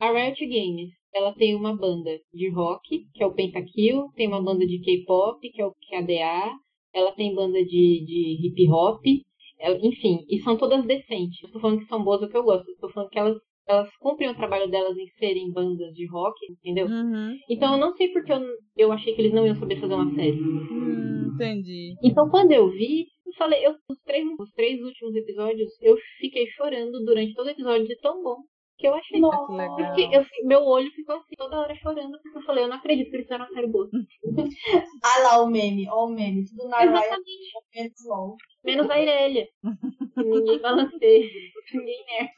a Riot Games, ela tem uma banda de rock, que é o Pentakill, tem uma banda de K-pop, que é o KDA, ela tem banda de, de hip hop, enfim, e são todas decentes. Tô falando que são boas, é o que eu gosto. Tô falando que elas elas cumprem o trabalho delas em serem bandas de rock, entendeu? Uhum. Então eu não sei porque eu, eu achei que eles não iam saber fazer uma série. Hum, entendi. Então quando eu vi, eu falei, eu, os, três, os três últimos episódios, eu fiquei chorando durante todo o episódio de tão bom que eu achei. Nossa, legal. Porque eu, meu olho ficou assim toda hora chorando, porque eu falei, eu não acredito que eles fizeram boa. ah lá o meme, ó o meme, tudo na Exatamente. Riot, menos a Irelia. ninguém balanceia, *laughs* ninguém é.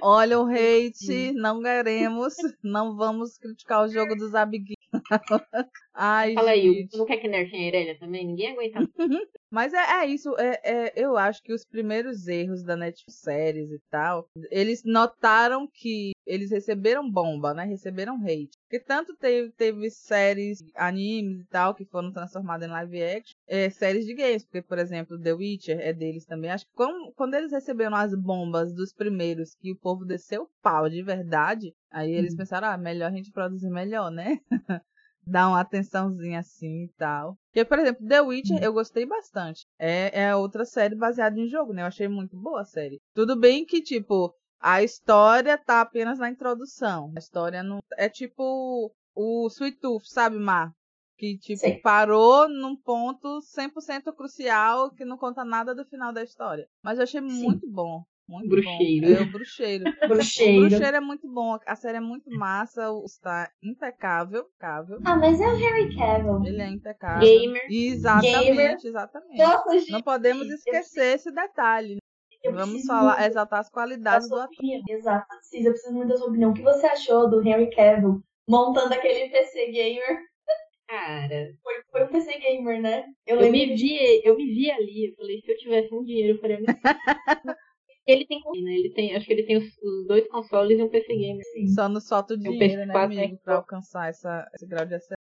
Olha o hate, não queremos, não vamos criticar o jogo dos Abiguinhos. *laughs* Ai, Fala aí, não quer que nerfem a Irelia também? Ninguém aguenta. *laughs* Mas é, é isso, é, é, eu acho que os primeiros erros da Netflix séries e tal, eles notaram que eles receberam bomba, né? Receberam hate. Porque tanto teve, teve séries, animes e tal, que foram transformadas em live action, é, séries de games. Porque, por exemplo, The Witcher é deles também. Acho que quando, quando eles receberam as bombas dos primeiros, que o povo desceu pau de verdade, aí eles hum. pensaram, ah, melhor a gente produzir melhor, né? *laughs* dar uma atençãozinha assim e tal. Porque, por exemplo, The Witcher uhum. eu gostei bastante. É, é outra série baseada em jogo, né? Eu achei muito boa a série. Tudo bem que, tipo, a história tá apenas na introdução. A história não. É tipo o Sweet Tooth, sabe, Mar? Que, tipo, Sim. parou num ponto 100% crucial que não conta nada do final da história. Mas eu achei Sim. muito bom. Muito bruxeiro. Bom. É o bruxeiro. *laughs* bruxeiro. O bruxeiro é muito bom. A série é muito massa. Está impecável. impecável. Ah, mas é o Harry Cavill. Ele é impecável. Gamer. Exatamente, Gamer. exatamente. Não podemos esquecer esse detalhe. Eu Vamos falar, exaltar as qualidades do ator. Exato. Cis, eu preciso muito da sua opinião. O que você achou do Harry Cavill montando aquele PC gamer? *laughs* Cara. Foi, foi um PC gamer, né? Eu, eu me vi, eu me vi ali. Eu falei, se eu tivesse um dinheiro, eu faria *laughs* Ele tem, né? Ele tem, acho que ele tem os, os dois consoles e um PC gamer. Sim. Só não solta o dinheiro, né, amigo, pra alcançar essa, esse grau de acesso.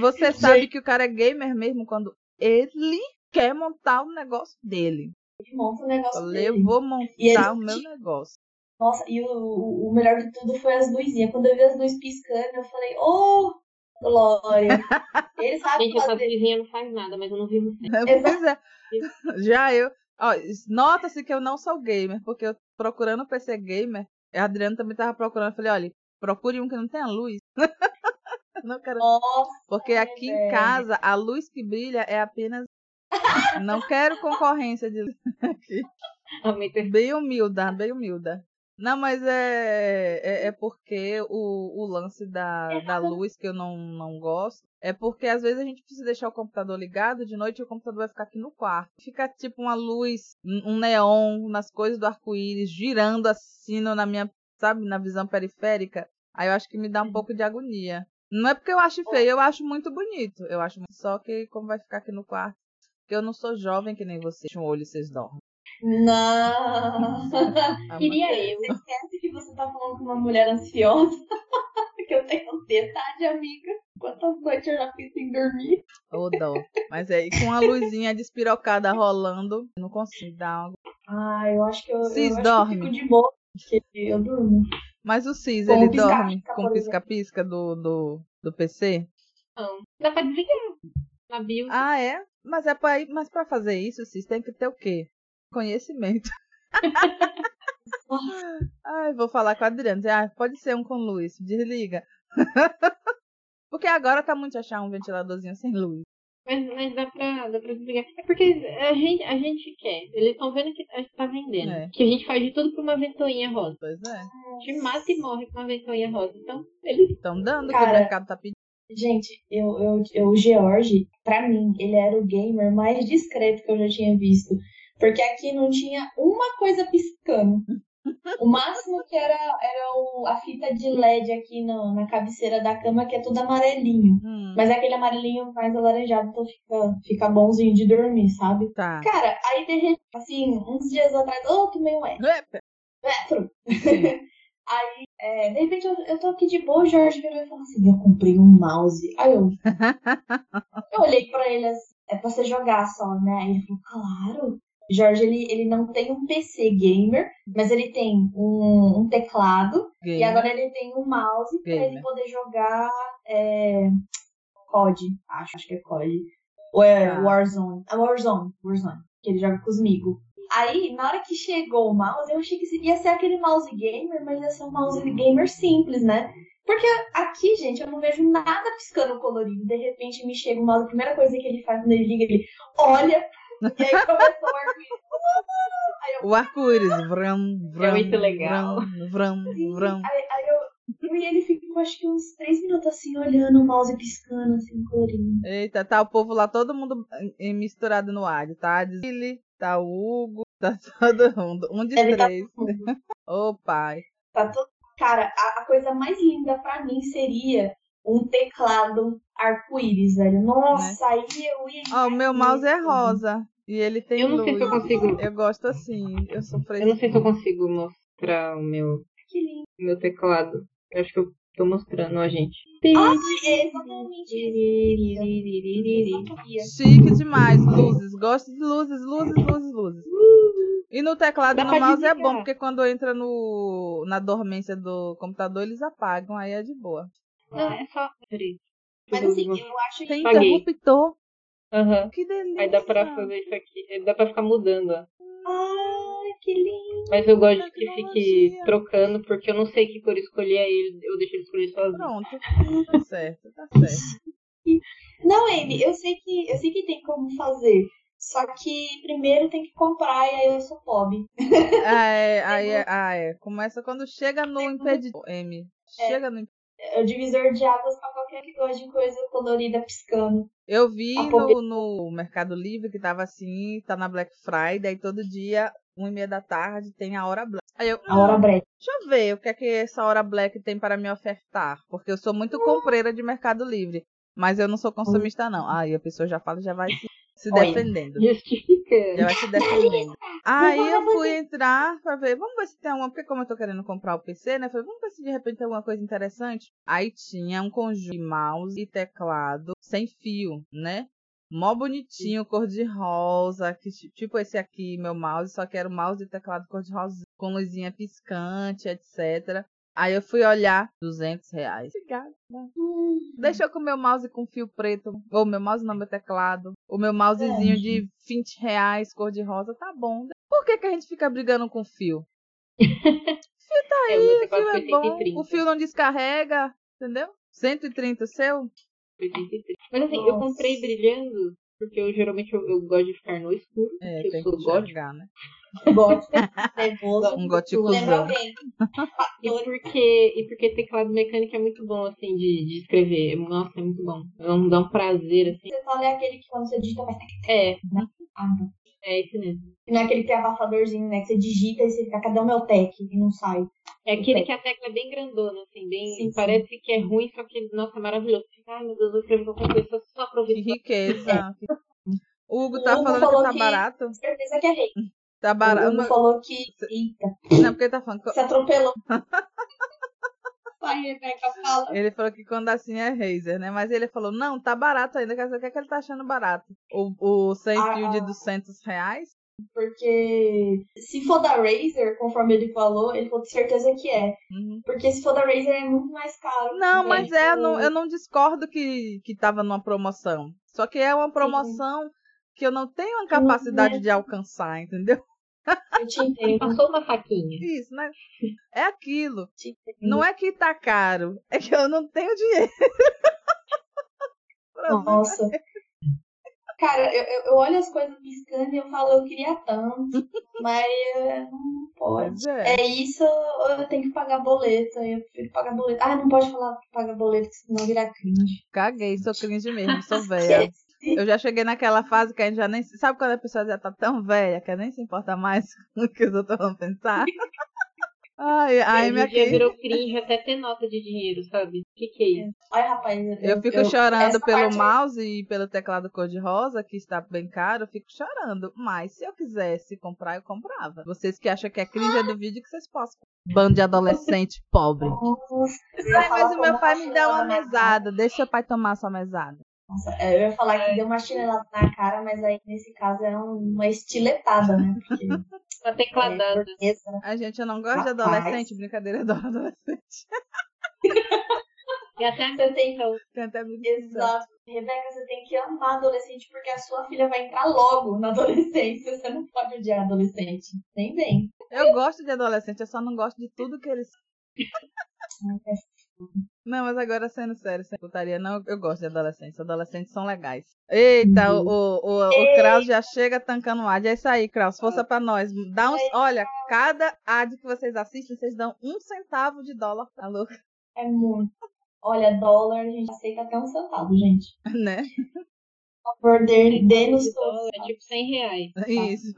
Você *laughs* sabe que o cara é gamer mesmo quando ele quer montar o negócio dele. Ele monta o negócio eu dele. Eu vou montar o meu negócio. Nossa, e o, o, melhor de tudo foi as luzinhas. Quando eu vi as luzes piscando, eu falei, oh, Glória. *laughs* Ele sabe Gente, fazer. essa luzinha não faz nada, mas eu não vi você. Pois é. Já eu, Nota-se que eu não sou gamer, porque eu procurando PC gamer, a Adriana também tava procurando. Eu falei, olha, procure um que não tenha luz. *laughs* não quero. Nossa, porque aqui em casa a luz que brilha é apenas. não quero concorrência de luz *laughs* aqui. Bem humilda, bem humilda. Não, mas é, é, é, porque o, o lance da, da luz que eu não, não gosto é porque às vezes a gente precisa deixar o computador ligado de noite e o computador vai ficar aqui no quarto. Fica tipo uma luz, um neon nas coisas do arco-íris girando assim na minha, sabe, na visão periférica. Aí eu acho que me dá um pouco de agonia. Não é porque eu acho feio, eu acho muito bonito. Eu acho só que como vai ficar aqui no quarto. Porque eu não sou jovem que nem você. Um olho e vocês dormem. Não. Queria eu. Você esquece que você tá falando com uma mulher ansiosa. *laughs* que eu tenho ansiedade, amiga. Quantas noites eu já fiz sem dormir. Ô, dó. Mas aí, com a luzinha despirocada rolando, não consigo dar algo. Ah, eu acho que eu, Cis eu dorme. fico de boa, porque eu durmo. Mas o Cis, com ele dorme com o pisca-pisca do, do, do PC? Não. Dá pra desligar. Na bio. Ah, é? Mas é pra, mas pra fazer isso, Cis, tem que ter o quê? Conhecimento. *laughs* Ai, vou falar com a Adriana. Ah, pode ser um com luz. Desliga. *laughs* Porque agora tá muito achar um ventiladorzinho sem luz. Mas, mas dá, pra, dá pra desligar. É porque a gente, a gente quer. Eles estão vendo que a gente tá vendendo. É. Que a gente faz de tudo pra uma ventoinha rosa. Pois é. A gente mata e morre com uma ventoinha rosa. Então, eles. Estão dando o que o Cara, mercado tá pedindo. Gente, eu, eu, eu, o George, pra mim, ele era o gamer mais discreto que eu já tinha visto. Porque aqui não tinha uma coisa piscando. O máximo que era, era o, a fita de LED aqui no, na cabeceira da cama, que é tudo amarelinho. Hum, Mas é aquele amarelinho mais alaranjado, então fica, fica bonzinho de dormir, sabe? tá. Cara, aí de repente, assim, uns dias atrás, ô, tomei um metro. Aí, é, de repente, eu, eu tô aqui de boa, o Jorge virou e falou assim, eu comprei um mouse. Aí eu, *laughs* eu olhei pra ele assim, é pra você jogar só, né? Aí ele falou, claro. Jorge, ele, ele não tem um PC gamer, mas ele tem um, um teclado e Game. agora ele tem um mouse pra ele Gamer. poder jogar é, COD, acho, acho que é COD. Ou é Ah. Warzone. É Warzone, Warzone, que ele joga com os amigos. Aí, na hora que chegou o mouse, eu achei que ia ser aquele mouse gamer, mas ia ser um mouse gamer simples, né? Porque aqui, gente, eu não vejo nada piscando colorido. De repente me chega o mouse, a primeira coisa que ele faz quando ele liga, ele olha, e aí começou o arco-íris. O arco-íris. Vram, vram, muito legal. Vram, vram, vram. Aí, aí eu, e ele ficou acho que uns três minutos assim, olhando o mouse piscando, assim, colorindo. Eita, tá o povo lá, todo mundo misturado no ar. Tá a Dizile, tá o Hugo, tá todo mundo. Um de Deve tá três. mundo. *laughs* Ô, pai. Tá todo... Cara, a, a coisa mais linda pra mim seria um teclado arco-íris, velho. Nossa, aí eu ia. Ó, o meu mouse é rosa. E ele tem Eu não luz. sei se eu consigo. Eu gosto assim. Eu sou Eu não fresca. sei se eu consigo mostrar o meu, Que lindo. o meu teclado. Eu acho que eu tô mostrando, ó, gente. Ah, é. Chique demais. Luzes. Gosto de luzes, luzes, luzes, luzes. E no teclado e Dá no mouse é bom, porque quando entra no, na dormência do computador, eles apagam, aí é de boa. Não, é só. Mas assim, eu acho que. Tem interruptor. Aham. Que delícia. Aí dá pra fazer isso aqui. Dá pra ficar mudando, ó. Ai, que lindo. Mas eu gosto que fique trocando, porque eu não sei que cor escolher, aí eu deixo ele escolher sozinho. Pronto. Tá certo, tá certo. *laughs* Não, Amy, eu sei que eu sei que tem como fazer. Só que primeiro tem que comprar e aí eu sou pobre. Ah, é, *laughs* aí é, ah, é. Começa quando chega no impedidor. M. Chega no impedidor. É o divisor de águas pra qualquer que gosta de coisa colorida piscando. Eu vi no, no Mercado Livre que tava assim, tá na Black Friday, aí todo dia, uma e meia da tarde, tem a hora black. Aí eu, A hora breve. deixa eu ver o que é que essa hora black tem para me ofertar. Porque eu sou muito compreira de Mercado Livre. Mas eu não sou consumista, não. Aí a pessoa já fala já vai se, se defendendo. Justificando. Vai se defendendo. Aí eu fui entrar pra ver, vamos ver se tem alguma, porque como eu tô querendo comprar o PC, né? Falei, vamos ver se de repente tem alguma coisa interessante. Aí tinha um conjunto de mouse e teclado sem fio, né? Mó bonitinho, cor de rosa, que, ti- tipo esse aqui, meu mouse, só que era o mouse e teclado cor de rosa, com luzinha piscante, etc. Aí eu fui olhar, 200 reais. Obrigada. Deixa eu com o meu mouse com fio preto. Ou meu mouse não, meu teclado. O meu mousezinho É. de 20 reais, cor de rosa, tá bom. Por que, que a gente fica brigando com fio? *laughs* Fio tá É, aí, fio é bom. 130. O fio não descarrega, entendeu? 130 o seu? Mas assim, eu Nossa. comprei brilhando, porque eu geralmente eu, eu gosto de ficar no escuro. É, porque tem eu que sou gótico. enxergar, né? *laughs* Nervoso. Um gótico Lembra zão. alguém? E porque, e porque teclado mecânico é muito bom, assim, de, de escrever. Nossa, é muito bom. Dá um, dá um prazer, assim. Você fala é aquele que quando você digita vai É, Ah, não. é esse mesmo. Não é aquele que tem abafadorzinho, né? Que você digita e você fica, cadê o meu tech? E não sai. É aquele que a tecla é bem grandona, assim, bem. Sim, sim. parece que é ruim, só que, nossa, é maravilhoso. Fica, Ai, meu Deus, eu escrevo qualquer coisa só pra Que ouvir. riqueza. O Hugo O tá Hugo falando falou que tá que- barato. Com certeza que é rei. Tá O barato. Hugo Não, falou que. Eita, não, porque ele tá falando. que- se atropelou. *laughs* Ele falou que quando assim é Razer, né? Mas ele falou, não, tá barato ainda. Quer dizer, o que, é que ele tá achando barato? O, o sem Ah, de ah. 200 reais? Porque se for da Razer, conforme ele falou, ele falou de certeza que é. Uhum. Porque se for da Razer é muito mais caro. Não, mas é, Tipo, não- eu não discordo que, que tava numa promoção. Só que é uma promoção que eu não tenho a capacidade né? de alcançar, entendeu? Eu te entendo. Passou uma faquinha. Isso, né? É aquilo. *laughs* Não é que tá caro, é que eu não tenho dinheiro. *laughs* Nossa. Cara, eu, eu- olho as coisas piscando e eu falo, eu queria tanto, *laughs* mas eh, não pode. É. É isso, eu tenho que pagar boleto, aí eu prefiro pagar boleto. Ah, não pode falar que paga boleto, senão vira cringe. Caguei, sou cringe mesmo, sou velha. *laughs* Eu já cheguei naquela fase que a gente já nem. Sabe quando a pessoa já tá tão velha que nem se importa mais *laughs* com o que os outros vão pensar? *laughs* Ai, ai, minha dia querida. virou cringe até ter nota de dinheiro, sabe? O que, que é isso? Olha, rapaz, Eu fico chorando essa pelo parte- mouse e pelo teclado cor-de-rosa, que está bem caro, eu fico chorando. Mas se eu quisesse comprar, eu comprava. Vocês que acham que é cringe é do vídeo que vocês possam. Bando de adolescente pobre. Eu Ai, mas o meu pai me deu uma mesada. Deixa seu pai tomar sua mesada. Nossa, é, eu ia falar que deu uma chinelada na cara, mas aí nesse caso é um- uma estiletada, né? Porque tecladada. *laughs* é firmeza, né? A gente, eu não gosto de Rapaz. adolescente. Brincadeira, eu adoro adolescente. *laughs* E até Você tem então, Tem até amigo que Exato. Rebeca, você tem que amar adolescente porque a sua filha vai entrar logo na adolescência. Você não pode odiar adolescente. Nem vem. Eu gosto de adolescente, eu só não gosto de tudo que eles. Não, mas agora sendo sério, sem putaria, não, eu gosto de adolescentes. Adolescentes são legais. Eita, o, o, o, o Kraus já chega tancando o ad. É isso aí, Kraus, força pra nós. Dá uns, olha, cada ad que vocês assistem, vocês dão um centavo de dólar, tá louco? É muito. Olha, dólar, a gente aceita até um centavo, gente. *laughs* Né? Por favor, dê- dê-nos todos. dólar é tipo 100 reais. Isso,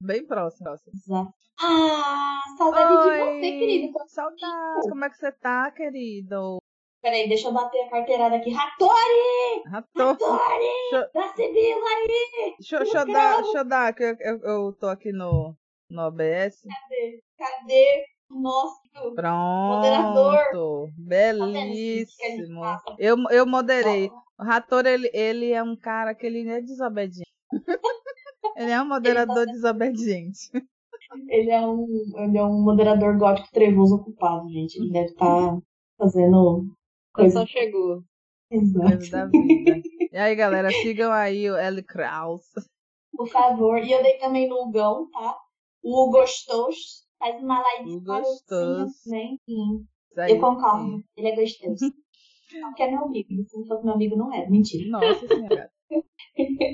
bem próximo. Exato. Ah, saudade de você, querido. Tempo? como é que você tá, querido? Peraí, deixa eu bater a carteirada aqui. Ratori! Rator. Ratori! Da Sibila aí! deixa, deixa eu dar, deixa eu dar, que eu, eu, eu tô aqui no, no OBS. Cadê? Cadê o nosso Pronto. Moderador. Tá Belíssimo. Eu, eu moderei. O Rator, ele, ele é um cara que ele é desobediente. *laughs* ele é um moderador desobediente. Ele é um, ele é um moderador gótico trevoso ocupado, gente. Ele deve estar fazendo A coisa. situação chegou. Exato. da vida. E aí, galera, sigam aí o L. Kraus. Por favor. E eu dei também no Hugão, tá? O Hugo Gostoso. Faz uma live Gostoso. Sim. Aí, Eu concordo. Ele é gostoso. Porque é meu amigo. Se não fosse meu amigo, não é. Mentira. Nossa senhora. *laughs*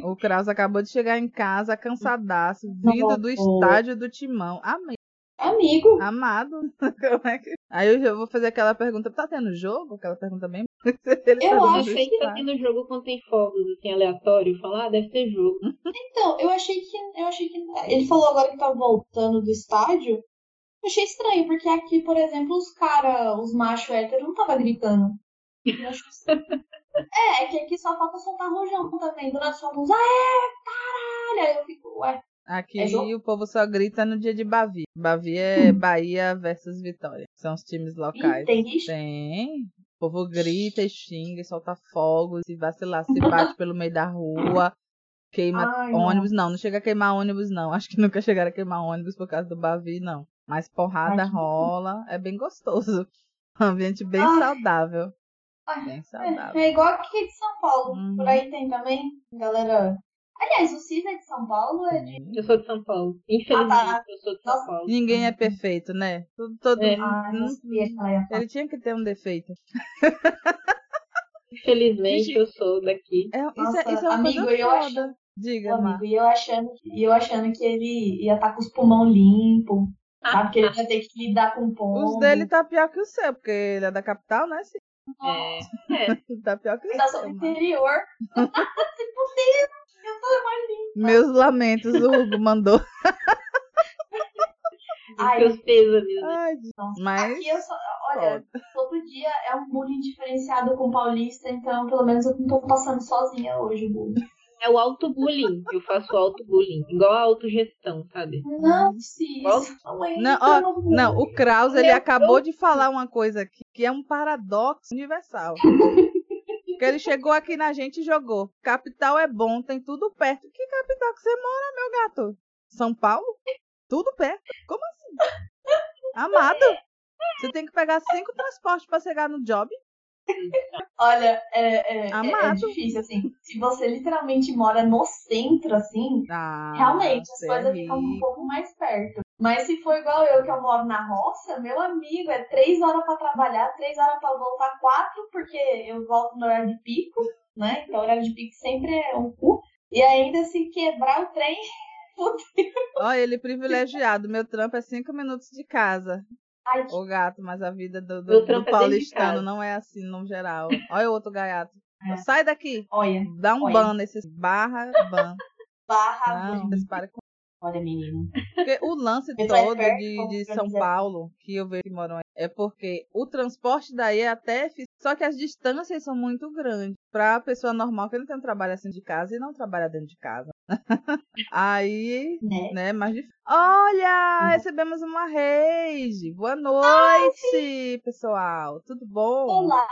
O Kraus acabou de chegar em casa cansadaço, vindo do estádio do Timão. Amei. Amigo. Amado. *laughs* Como é que... Aí eu vou fazer aquela pergunta. Tá tendo jogo? Aquela pergunta bem. Ele *laughs* Eu tá Sei que tá tendo jogo quando tem fogos, assim, aleatório. Falar, ah, deve ter jogo. *laughs* Então, eu achei que. Eu achei que. Ele falou agora que tá voltando do estádio. Eu achei estranho, porque aqui, por exemplo, os caras, os machos héteros, não tava gritando. Eu acho estranho. *laughs* é, é que aqui só falta soltar rojão também. Durante só uns. Aê, caralho! Aí eu fico, ué. Aqui É o povo só grita no dia de Bavi. Bavi é Bahia versus Vitória. São os times locais. Tem isso? Tem. O povo grita e xinga, e solta fogos, e vacilar, se bate pelo meio da rua, queima Ai, não. ônibus. Não, não chega a queimar ônibus, não. Acho que nunca chegaram a queimar ônibus por causa do Bavi, não. Mas porrada Ai, rola, é bem gostoso. *laughs* Um ambiente bem Ai. saudável. Bem saudável. É, é igual aqui de São Paulo. Uhum. Por aí tem também, galera. Aliás, o Cis é de São Paulo é de. Eu sou de São Paulo. Infelizmente, Ah, tá. eu sou de São Nossa. Paulo. Ninguém é perfeito, né? Todo, todo... É. Ah, eu Hum, sabia que ela ia falar. Ele tinha que ter um defeito. Infelizmente, eu sou daqui. É, isso, Nossa, é, isso é uma amigo, coisa eu acho- Diga, Mar. amigo, e eu achando, e eu achando que ele ia estar com os pulmão limpo, sabe? Porque ele ia ter que lidar com pombo. Os dele tá pior que o seu, porque ele é da capital, né? Sim, É, é. *laughs* tá pior que o Ele tá seu. sob Mar. interior. *laughs* *laughs* Se fuder, eu tô mais limpo. Meus lamentos, o Hugo mandou. *laughs* Ai, pêsames. Ai, Nossa. mas. Aqui eu só, olha, todo dia é um bullying diferenciado com paulista, então pelo menos eu não tô passando sozinha hoje o bullying. É o auto-bullying. Eu faço auto-bullying. Igual a autogestão, sabe? Não, Cis. Qual? Não, Não, ó, bullying. Não, o Kraus, ele Meu acabou de falar uma coisa aqui que é um paradoxo universal. *laughs* que ele chegou aqui na gente e jogou. Capital é bom, tem tudo perto. Que capital que você mora, meu gato? São Paulo? Tudo perto. Como assim? Amado, você tem que pegar cinco transportes pra chegar no job? Olha, é, é, é, é difícil, assim. Se você literalmente mora no centro, assim, Ah, realmente as é coisas ficam um pouco mais perto. Mas se for igual eu, que eu moro na roça, meu amigo, é três horas pra trabalhar, três horas pra voltar, quatro, porque eu volto no horário de pico, né? Então o horário de pico sempre é um cu. E ainda se quebrar o trem, *laughs* Olha, ele privilegiado. Meu trampo é cinco minutos de casa. ai, Ô gato, mas a vida do, do, do trampo é paulistano casa. não é assim no geral. Olha o outro gaiato. É. Sai daqui. olha, Dá um Olha. ban nesses barra ban. *laughs* barra. Não, com Olha, menino. Porque o lance todo de, de São. Paulo, que eu vejo que moram aí, é porque o transporte daí é até só que as distâncias são muito grandes. Pra pessoa normal que não tem um trabalho assim de casa e não trabalha dentro de casa. *laughs* aí, Né? né, mais difícil. Olha, Uhum. recebemos uma rede. Boa noite, pessoal. Tudo bom? Olá,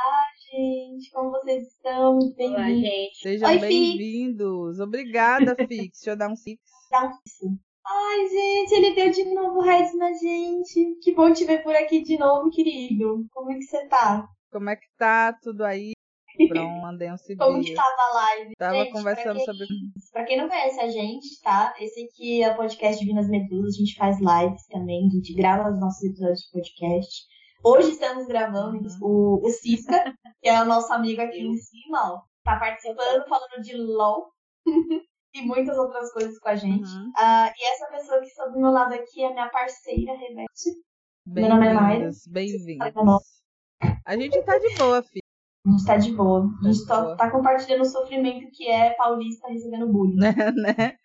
gente, como vocês estão? Olá, gente. Sejam Fix. bem-vindos. Obrigada, *laughs* Fix. Deixa eu dar um six. Dá um isso. Ai, gente, ele deu de novo raiz na gente. Que bom te ver por aqui de novo, querido. Como é que você tá? Como é que tá tudo aí? *laughs* Pronto, mandei um Como que civil. tava a live? Tava Gente, conversando pra quem, sobre Pra quem não conhece a gente, tá? Esse aqui é o podcast Divinas Medusas. A gente faz lives também. A gente grava os nossos episódios de podcast. Hoje estamos gravando Uhum. o, o Cisca, que é o nosso amigo aqui em cima, ó. Tá participando, falando de LOL. *laughs* e muitas outras coisas com a gente. Uhum. Ah, e essa pessoa que está do meu lado aqui é minha parceira, Rebete. Meu nome é Mayra. Bem-vindos, Tá bem-vindos. A gente tá de boa, filho, A gente tá de boa. A gente Tá de tá, boa. tá compartilhando o sofrimento que é paulista recebendo bullying. né? né?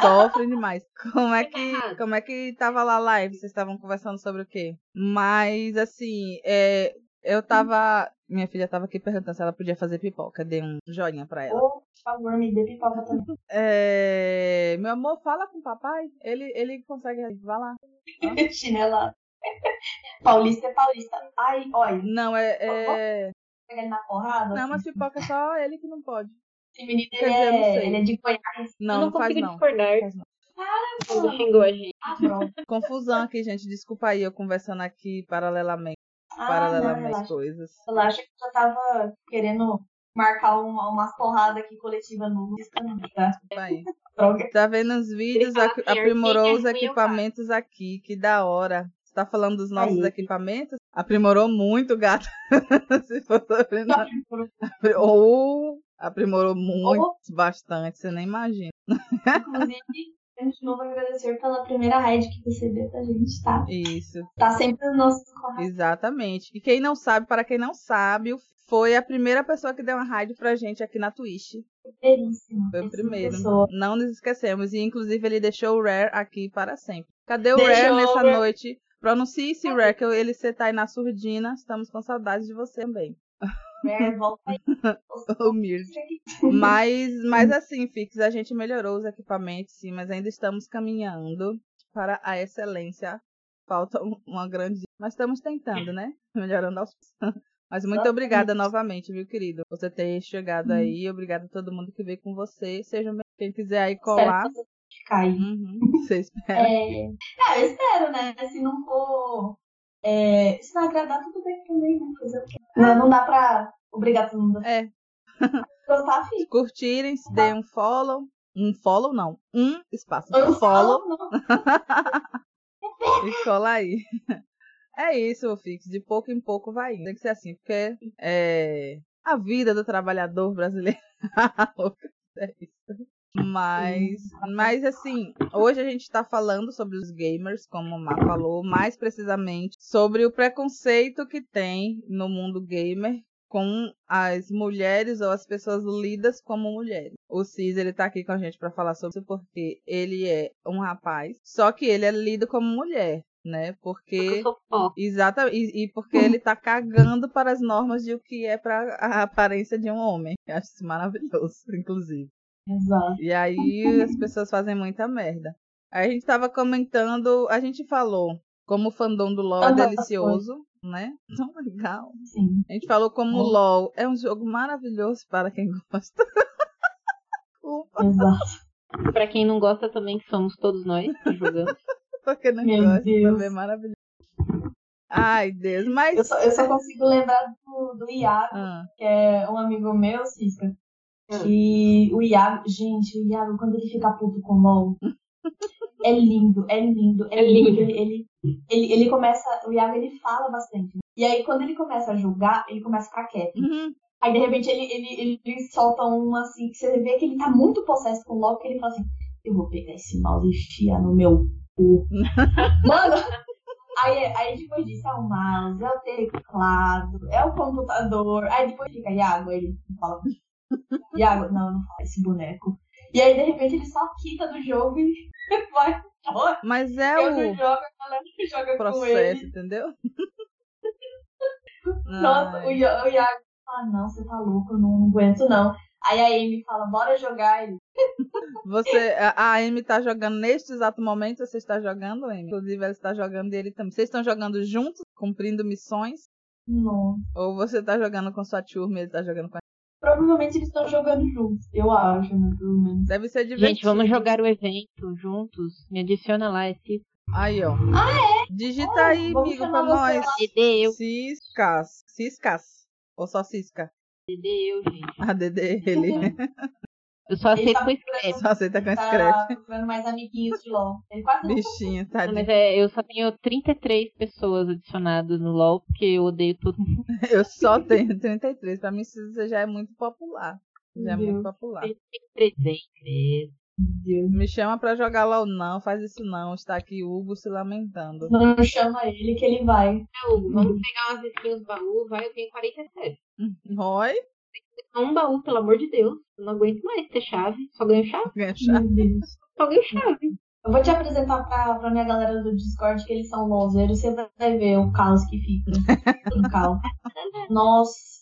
Sofre demais. Como é que, errado. como é que tava lá a live? Vocês estavam conversando sobre o quê? Mas, assim, é, eu tava... Minha filha tava aqui perguntando se ela podia fazer pipoca. Dei um joinha pra ela. Ô, por favor, me dê pipoca também. É, meu amor, fala com o papai. Ele, ele consegue... Vai lá. *laughs* Chinela. Paulista é paulista. Ai, olha, Não, é... é... pega ele na porrada. Não, mas pipoca é só ele que não pode. Esse menino, Quer ele, dizer, eu não é, sei. ele é de Goiás. Eu Não, não, não faz consigo não. discordar Faz não. quando xingou a gente. Ah, pronto. *laughs* Confusão aqui, gente. Desculpa aí, eu conversando aqui paralelamente, Ah, não, paralelamente relaxa. coisas. Relaxa que eu tava querendo marcar uma, umas porradas aqui coletiva no tá? *laughs* Tá vendo os vídeos, assim, aprimorou os é eu equipamentos aqui, que da hora. Você tá falando dos nossos equipamentos? Aprimorou muito, gato. *laughs* Se for sobre nós. Ou aprimorou muito, Ou- bastante, você nem imagina. Inclusive, quero de novo agradecer pela primeira raid que você deu pra gente, tá? Isso, Tá sempre nos nossos corrais. exatamente. E quem não sabe, para quem não sabe, o- foi a primeira pessoa que deu uma raid pra gente aqui na Twitch. Primeiríssimo. Foi o primeiro. pessoa. Não nos esquecemos. E inclusive ele deixou o Rare aqui para sempre. Cadê o Deixou Rare o nessa Rare. noite? Pronuncie esse Rare, que eu- ele você tá aí na surdina. Estamos com saudades de você também. Né? Volta aí. *laughs* Humilde. Mas, mas assim, Fix, a gente melhorou os equipamentos, sim, mas ainda estamos caminhando para a excelência. Falta um- uma grande. Mas estamos tentando, né? Melhorando aos. *laughs* Mas muito Exatamente. obrigada novamente, viu, querido? Por Você ter chegado Hum. aí. Obrigada a todo mundo que veio com você. Sejam bem. Quem quiser aí colar. Você aí. Uhum, *laughs* você espera. É... Ah, eu espero, né? Se não for. É... Se não agradar, tudo bem também, né? Fazer o quê? Não, não dá pra obrigar todo mundo É, gostar, filho. curtirem, se dê um follow. Um follow, não. Um espaço. Um follow não. *laughs* e cola aí. É isso, Fix. De pouco em pouco vai indo. Tem que ser assim, porque é a vida do trabalhador brasileiro. *laughs* é isso. Mas, mas assim, hoje a gente tá falando sobre os gamers, como o Má falou, mais precisamente sobre o preconceito que tem no mundo gamer com as mulheres ou as pessoas lidas como mulheres. O Cis, ele tá aqui com a gente pra falar sobre isso porque ele é um rapaz, só que ele é lido como mulher, né? Porque. Exatamente, e, e porque ele tá cagando para as normas de o que é para a aparência de um homem. Eu acho isso maravilhoso, *laughs* inclusive. Exato. E aí as pessoas fazem muita merda. Aí a gente tava comentando, a gente falou como o fandom do LoL é delicioso, né? *laughs* Tão legal. Sim. A gente falou como o. LoL é um jogo maravilhoso para quem gosta. *laughs* Exato. Pra quem não gosta também, que somos todos nós que jogamos. *laughs* Porque não Meu gosta, Deus. também é maravilhoso. Ai, Deus, mas. Eu só, eu só consigo lembrar do, do Iago, Ah, que é um amigo meu, Cisca. Que o Iago, gente, o Iago, quando ele fica puto com o LOL, é lindo, é lindo, é, É lindo. lindo. Ele, ele, ele, começa, o Iago ele fala bastante. E aí, quando ele começa a julgar, ele começa a ficar quieto. uhum. Aí, de repente, ele, ele, ele solta um assim, que você vê que ele tá muito possesso com o LOL, que ele fala assim: Eu vou pegar esse mouse e enfiar no meu cu. *laughs* Mano, aí, aí depois disso é o mouse, é o teclado, é o computador. Aí depois fica Iago, ele fala: Iago, não, não fala esse boneco. E aí, de repente, ele só quita do jogo e *laughs* vai embora. Mas é Eu não o jogo, a galera que joga processo, entendeu? *laughs* Nossa, Ai. o, Ia- o Iago fala: Não, você tá louco, eu não aguento não. Aí a Amy fala: Bora jogar. Ele, *laughs* Você, a, Amy tá jogando neste exato momento, você está jogando, Amy? Inclusive, ela está jogando e ele também. Vocês estão jogando juntos, cumprindo missões? não. Ou você tá jogando com sua turma e ele tá jogando com a Provavelmente eles estão jogando juntos, eu acho, né? Pelo menos. Deve ser divertido. Gente, vamos jogar o evento juntos. Me adiciona lá, é esse Aí, ó. Ah, é? Digita Ah, aí, amigo, pra nós. DD eu, Ciscas. Ciscas. Ou só Cisca? DD eu, gente. A DD, ele. *laughs* Eu só Ele aceito tá com scrap. só aceita com Tá scratch. procurando mais amiguinhos de LOL. Ele quase não Bichinho, Não, tadinho. Mas é, eu só tenho 33 pessoas adicionadas no LoL, porque eu odeio todo mundo. *laughs* Eu só tenho 33. Pra mim, isso já é muito popular. Já é Meu muito Deus. popular. Tem 33, credo. Deus. Me chama pra jogar LOL, não. Faz isso não. Está aqui o Hugo se lamentando. Não chama ele que ele vai. É, Hugo, vamos pegar umas skins baú, vai, eu tenho 47. Oi? Um baú, pelo amor de Deus. Eu não aguento mais ter chave. Só ganho chave. Gancha. Meu Deus. Só ganho chave. Eu vou te apresentar pra, pra minha galera do Discord que eles são LOLzeiros. Você vai ver o caos que fica. Tudo caos. *laughs* Nossa.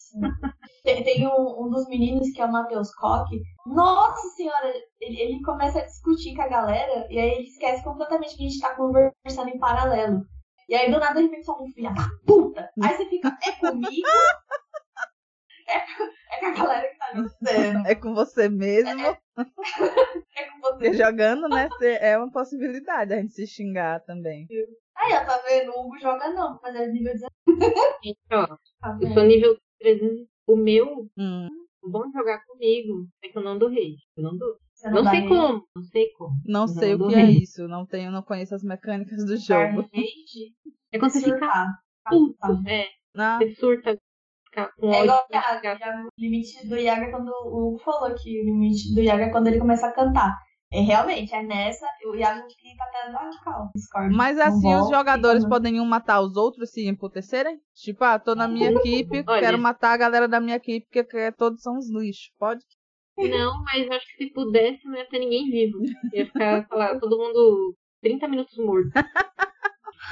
Tem, tem um, um dos meninos que é o Matheus Koch. Nossa senhora, ele, ele começa a discutir com a galera e aí ele esquece completamente que a gente tá conversando em paralelo. E aí do nada ele pensa um filho da puta. Aí você fica, é comigo? *laughs* É, é com a galera que tá me dizendo. É com você mesmo. É *laughs* com você. Porque jogando, né? cê- É uma possibilidade a gente se xingar também. Aí, ó, tá vendo? O Hugo joga não, mas é nível 19. Gente, ó, Tá eu sou nível 300. O meu, Hum. o bom de jogar comigo é que eu não dou rage. Eu não dou. Não dá sei rage? como, não sei como. Não sei Não, o que não é é. isso. Não tenho, não conheço as mecânicas do jogo. É quando você fica puto. Tá. É, Ah, você surta, É igual o fica- Iago. O limite do Iago é quando o Hugo falou que o limite do Iago é quando ele começa a cantar. É realmente, é nessa, o Iago fica até lá no Discord. Mas Não assim, os jogadores fica- podem um matar os outros se emputecerem? Tipo, ah, tô na minha equipe, quero matar a galera da minha equipe, porque que- todos são uns lixos. Pode? Não, mas acho que se pudesse não ia ter ninguém vivo. Ia ficar, sei lá, todo mundo 30 minutos morto. *laughs*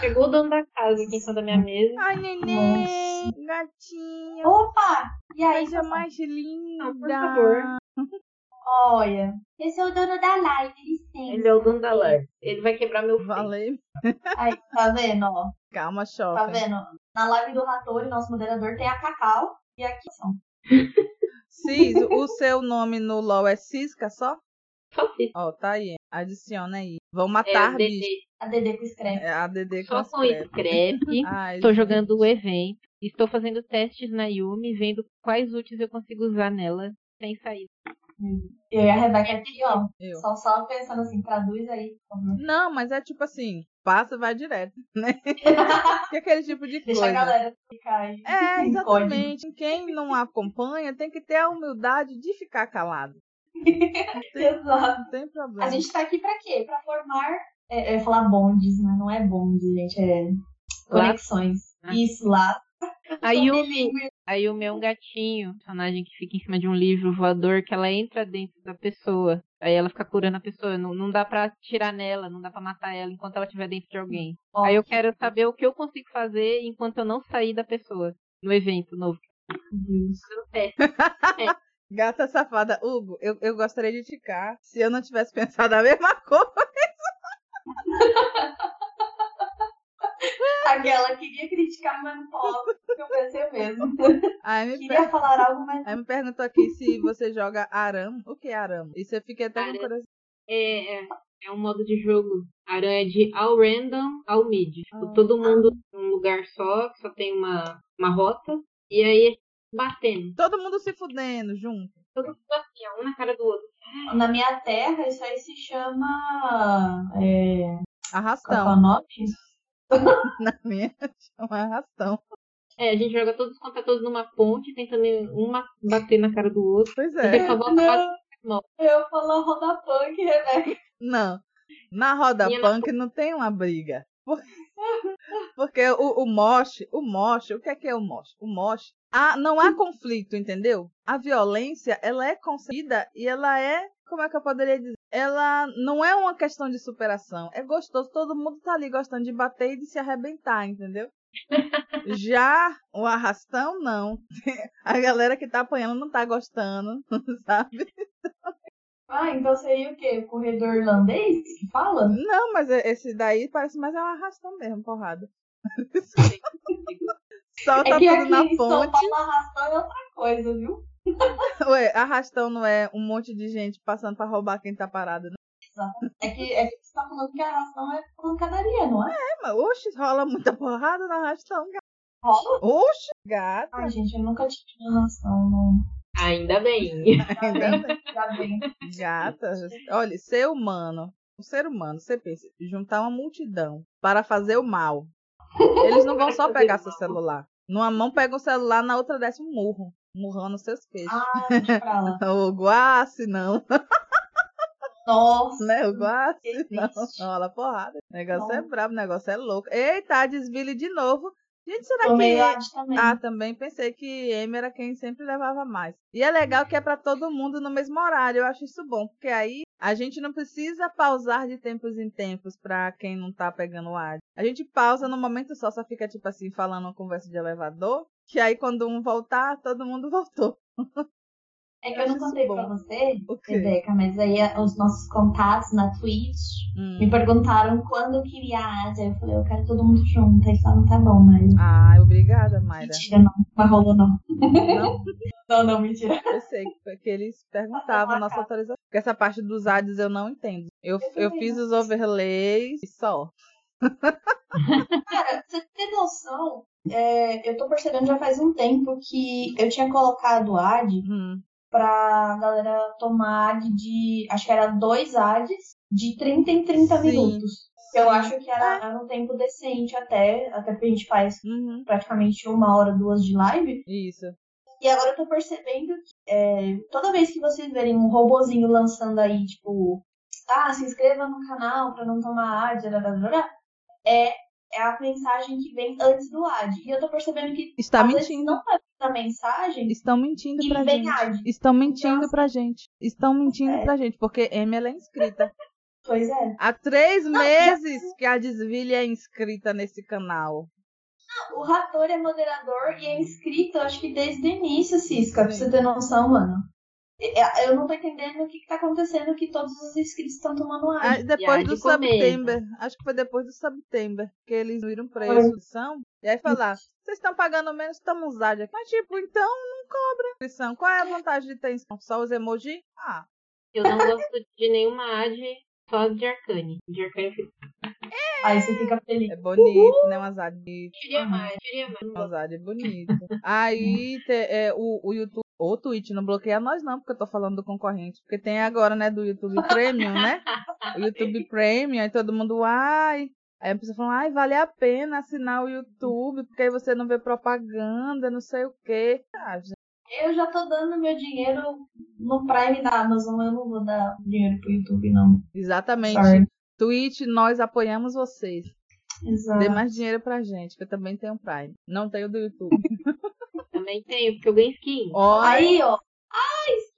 Chegou o dono da casa aqui em cima da minha mesa. Ai, neném, gatinha, Opa! E aí, coisa mais linda. Não, por favor. Olha, esse é o dono da live, licença. Ele é o dono da live. Ele vai quebrar meu. Valeu. Aí, tá vendo, ó? Calma, Tá choque. vendo? Na live do Ratori, nosso moderador, tem a Cacau e aqui são. Cis, o seu nome no LoL é Cisca só? Ó, tá aí. Adiciona aí. Vão é a matar bicho. DD. A Dedê com escreve. É a DD com Só com. *laughs* Ai, Estou gente. jogando o evento. Estou fazendo testes na Yumi, vendo quais úteis eu consigo usar nela sem sair. Eu e a Rebeca aqui, ó. Eu. Só, só pensando assim, traduz aí. Não, mas é tipo assim, passa e vai direto, *laughs* né? Que é aquele tipo de Deixa coisa. a galera ficar aí. É, *laughs* código. exatamente. Quem não acompanha tem que ter a humildade de ficar calado. Exato. não tem problema. A gente tá aqui pra quê? Pra formar. É, ia falar bondes, mas não é bonde, gente. É conexões. Ah. Isso lá. A Yumi, a Yumi é um gatinho, personagem que fica em cima de um livro voador que ela entra dentro da pessoa. Aí ela fica curando a pessoa. Não, não dá pra tirar nela, não dá pra matar ela enquanto ela estiver dentro de alguém. Ó, Aí eu quero saber o que eu consigo fazer enquanto eu não sair da pessoa. No evento novo. Deus. No teste. Gata safada. Hugo, eu, eu gostaria de ficar se eu não tivesse *laughs* pensado a mesma coisa. *laughs* Aquela queria criticar, mas não posso. porque Eu pensei mesmo. Aí me, Queria per... falar algo, mas. Aí me perguntou aqui se você joga Aram. O que é Aram? Isso eu fiquei até com Aram. curiosidade. É, é, é um modo de jogo. Aranha de ao random ao mid. Tipo, Ah. todo mundo num lugar só, que só tem uma, uma rota. E aí batendo. Todo mundo se fudendo junto. Todo mundo assim, ó, um na cara do outro. Na minha terra, isso aí se chama. É, é Arrastão. nome? *laughs* Na minha chama arrastão. É, a gente joga todos contra todos numa ponte, tentando uma bater na cara do outro. Pois E é. só volta pra Não, eu falo roda punk, Rebeca. Não. Na roda Minha na- punk não tem uma briga. Por- *laughs* Porque o, o mosh, o mosh, o que é que é o mosh? O mosh, ah, não há conflito, entendeu? A violência, ela é concebida e ela é, como é que eu poderia dizer? Ela não é uma questão de superação. É gostoso, todo mundo tá ali gostando de bater e de se arrebentar, entendeu? *laughs* Já o arrastão, não. *laughs* A galera que tá apanhando não tá gostando, *laughs* sabe? Ah, então seria o quê? O corredor irlandês que fala? Não, mas esse daí parece mais é um arrastão mesmo, porrada. Solta É que tudo aqui na São ponte. Paulo arrastão é outra coisa, viu? *laughs* Ué, arrastão não é um monte de gente passando pra roubar quem tá parado, não? É que, é que você tá falando que arrastão é pancadaria, não é? É, mas, oxe, rola muita porrada no arrastão, gata. Rola? Oxe, gata. Ai, gente, eu nunca tive arrastão, não. Ainda bem. Ainda bem. Já bem. Gata. Olha, ser humano, o ser humano, você pensa, juntar uma multidão para fazer o mal. Eles não vão só *laughs* pegar seu celular. Numa mão pega o celular, na outra desce um murro. Murrando seus peixes. Ah. *laughs* O guace, não. Nossa. Né? O guace, que não. triste. Rola porrada. O negócio é Não. brabo, o negócio é louco. Eita, a desvile de novo. Gente, será que. Tomei arte também. Ah, também pensei que Amy era quem sempre levava mais. E é legal que é pra todo mundo no mesmo horário. Eu acho isso bom, porque aí a gente não precisa pausar de tempos em tempos pra quem não tá pegando o ar. A gente pausa no momento só, só fica tipo assim, falando uma conversa de elevador. Que aí quando um voltar, todo mundo *laughs* voltou. É que eu não acho contei isso pra bom. você? Rebeca, mas aí a- os nossos contatos na Twitch Hum. me perguntaram quando eu queria a Ásia. Eu falei, eu quero todo mundo junto. Aí falaram, tá bom, mas. Ah, obrigada, Mayra. Mentira, não. Não rolou, não. Não, *laughs* Não, não, mentira. eu sei que- eles perguntavam a nossa autorização. Porque essa parte dos ads eu não entendo. Eu, eu também fiz os overlays e só. Cara, você tem noção? é, eu tô percebendo já faz um tempo que eu tinha colocado ad Hum. pra galera tomar ad de. Acho que era dois ads de 30 em 30 Sim. minutos. Eu acho que era, era um tempo decente até, até porque a gente faz Uhum. praticamente uma hora, duas de live. Isso. E agora eu tô percebendo que é, toda vez que vocês verem um robozinho lançando aí, tipo, ah, se inscreva no canal pra não tomar ad, é, é a mensagem que vem antes do ad. E eu tô percebendo que Está mentindo. não vai vir a mensagem Estão mentindo pra gente. ad. Estão mentindo Então, pra gente. Estão mentindo É. pra gente, porque Amy ela é inscrita. Pois é. Há três já- meses que a Desville é inscrita nesse canal. O Rator é moderador e é inscrito, acho que desde o início, Cisca, pra você ter noção, mano. É, Eu não tô entendendo o que, que tá acontecendo que todos os inscritos estão tomando ad. Ah, depois do a de. September. Acho que foi depois do September. Que eles viram preço. São, e aí falaram, vocês estão pagando menos, estamos usando aqui. Mas tipo, então não cobra inscrição. Qual é a vantagem de ter inscrição? Só os emoji? Ah, Eu não gosto de nenhuma ad, só as de Arcane. De Arcane eu Aí você fica feliz. é bonito, né? Umas ad bonitas. queria mais, queria mais. Rosado é bonito. Aí te- é, o, o YouTube, ou o Twitch, não bloqueia nós não, porque eu tô falando do concorrente. Porque tem agora, né, do YouTube *laughs* Premium, né? O YouTube Premium, aí todo mundo, ai. Aí a pessoa fala, ai, vale a pena assinar o YouTube, porque aí você não vê propaganda, não sei o quê. Ah, gente, Eu já tô dando meu dinheiro no Prime da Amazon, eu não vou dar dinheiro pro YouTube, não. exatamente. Sorry. Twitch, nós apoiamos vocês. Exato. Dê mais dinheiro pra gente, que eu também tenho Prime. Não tenho do YouTube. *laughs* Também tenho, porque eu ganho skin. Ó, Aí, ó.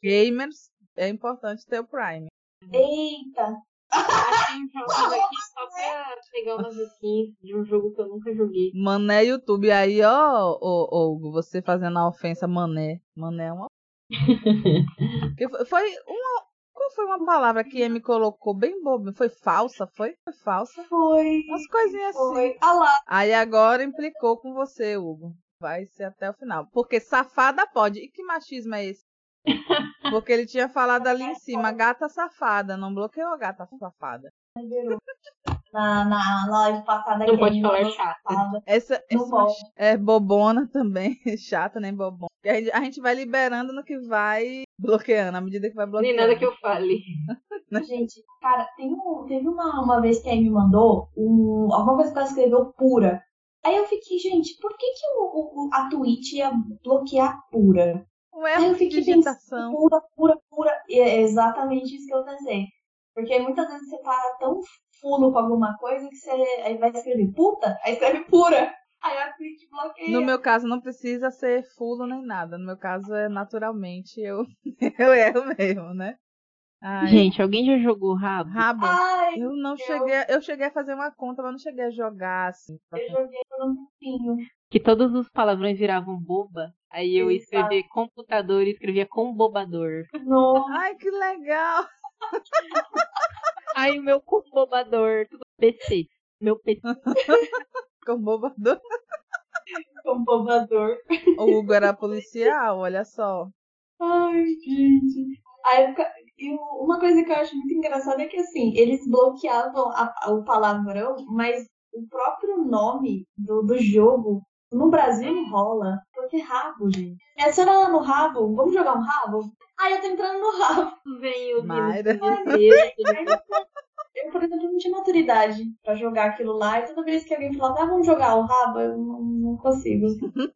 gamers, é importante ter o Prime. Eita. Achei um jogo aqui só pra pegar umas skins de um jogo que eu nunca joguei. Mané YouTube aí, ó, ô, Hugo, você fazendo a ofensa mané. Mané é uma. *laughs* Foi- uma. Qual foi uma palavra que me colocou bem boba? Foi falsa, foi? Foi falsa? Foi. Umas coisinhas assim. Foi. Ah lá. Aí agora implicou com você, Hugo. Vai ser até o final. Porque safada pode. E que machismo é esse? Porque ele tinha falado ali em cima, gata safada. Não bloqueou a gata safada. Na, na live passada Não pode falar chata. safada. Essa, essa é bobona também. *laughs* Chata, nem bobona. A gente, a gente vai liberando no que vai bloqueando, à medida que vai bloqueando. Nem nada que eu fale. Gente, cara, tem um, teve uma, uma vez que a me mandou um, alguma coisa que ela escreveu pura. Aí eu fiquei, gente, por que, que o, o- a Twitch ia bloquear pura? Um erro eu de fiquei digitação. pura, pura, pura. É exatamente isso que eu pensei. Porque muitas vezes você tá tão fulo com alguma coisa que você aí vai escrever puta, aí escreve pura. Aí a Twitch bloqueia. No meu caso, não precisa ser fulo nem nada. No meu caso, é naturalmente eu, *laughs* eu erro mesmo, né? Ai, Gente, alguém já jogou rabo? rabo. Ai, Eu não eu- cheguei. Eu cheguei a fazer uma conta, mas não cheguei a jogar assim. eu joguei por um. Que todos os palavrões viravam boba. Aí eu Exato. escrevia computador e escrevia combobador. Nossa, Ai, que legal! Ai, o meu combobador. Tudo PC. Meu PC. Com bobador. um *laughs* bobador. O Hugo era policial, olha só. Ai, gente. Aí, e uma coisa que eu acho muito engraçada é que, assim, eles bloqueavam a- a- o palavrão, mas o próprio nome do, do jogo no Brasil não rola. Porque rabo, gente. Me adiciona lá no rabo. Vamos jogar um rabo? Ai, eu tô entrando no rabo. Vem o Mayra. Aí, eu, por exemplo, não tinha maturidade pra jogar aquilo lá. E toda vez que alguém falava, ah, vamos jogar o rabo, eu não, não consigo. *laughs*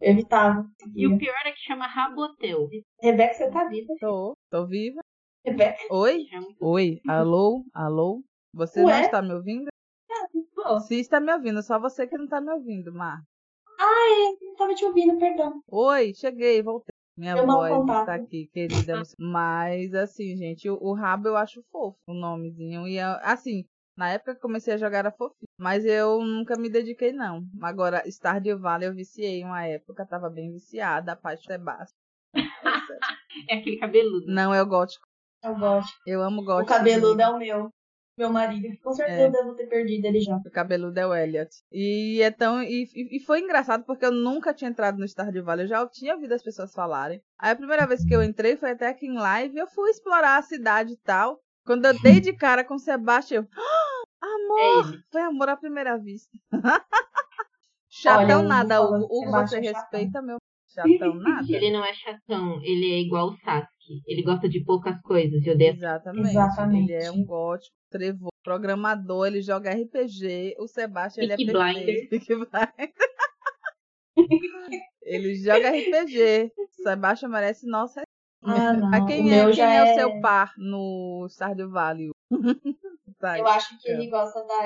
Eu evitava. E o pior é que chama Rabotel. Rebeca, você tá viva? Tô, tô viva. Rebeca? Oi? É Oi, alô? Alô? Você Ué? não está me ouvindo? Pô, Se está me ouvindo, só você que não está me ouvindo, Mar. não tava te ouvindo, perdão. Oi, cheguei, voltei. Minha Eu voz está aqui, querida. Mas, assim, gente, o, o rabo eu acho fofo, o nomezinho. E, eu- assim, na época que comecei a jogar era fofinho. Mas eu nunca me dediquei, não. Agora, Stardew Valley eu viciei uma época, tava bem viciada, a parte é básica. *laughs* É aquele cabeludo. Não é o gótico. Eu gosto. Eu amo O gótico. cabeludo é o meu. Meu marido. Com certeza É. eu devo ter perdido ele já. O cabeludo é o Elliot. E é tão. E, e- foi engraçado porque eu nunca tinha entrado no Stardew Valley. Eu já tinha ouvido as pessoas falarem. Aí a primeira vez que eu entrei foi até aqui em live. Eu fui explorar a cidade e tal. Quando eu dei de cara com o Sebastião, eu. "Ah, É amor! ele. Foi amor à primeira vista. *laughs* Chatão Olha, o nada, Hugo Hugo. você é chatão. respeita meu. Chatão nada. Ele não é chatão, ele é igual o Sasuke. Ele gosta de poucas coisas e odeia Exatamente. Exatamente. Ele é um gótico, trevor, programador, ele joga RPG. O Sebastião, ele é. Peaky Blinders. ele joga RPG. Sebastião merece nossa. Ah, não. Quem o é, quem já é o é... seu par no Stardew Valley? *laughs* tá, Eu acho que É. ele gosta da,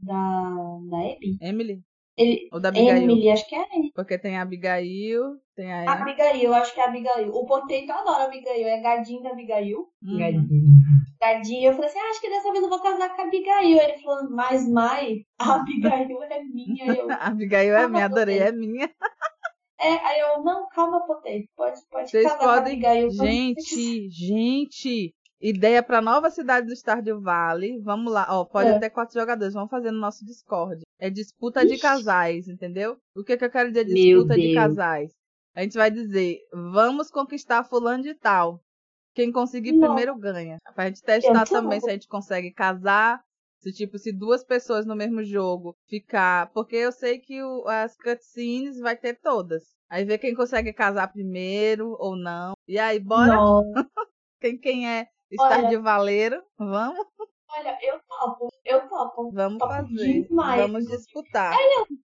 da, da Abby. Emily? Ele... Ou da Abigail? Emily, acho que é ele. Porque tem a Abigail, tem a. A Abigail, eu acho que é a Abigail. O Potato adora a Abigail, é gadinho da Abigail. Uhum. Gadinho. Gadinho, eu falei assim, ah, acho que dessa vez eu vou casar com a Abigail. Ele falou, mas, Mai, a Abigail é minha. Eu, *laughs* A Abigail é minha, adorei, é minha. é, aí eu, não, calma, Potato, pode, pode Vocês casar com a podem. Abigail. quando você quiser." Gente, *laughs* gente. Ideia pra nova cidade do Stardew Valley. Vamos lá, ó, pode É. até quatro jogadores. Vamos fazer no nosso Discord. É disputa de Ixi. casais, entendeu? O que, que eu quero dizer disputa de casais? A gente vai dizer, vamos conquistar fulano de tal. Quem conseguir Nossa. primeiro ganha. Pra gente testar Eu tô também se a gente consegue casar. Se, tipo, se duas pessoas no mesmo jogo ficar. Porque eu sei que o- as cutscenes vai ter todas. Aí ver quem consegue casar primeiro ou não. E aí, bora? Não, *laughs* Quem, quem é Olha. Stardew Valeiro? Vamos? Olha, eu topo, eu topo. Vamos Topo fazer. demais. Vamos disputar.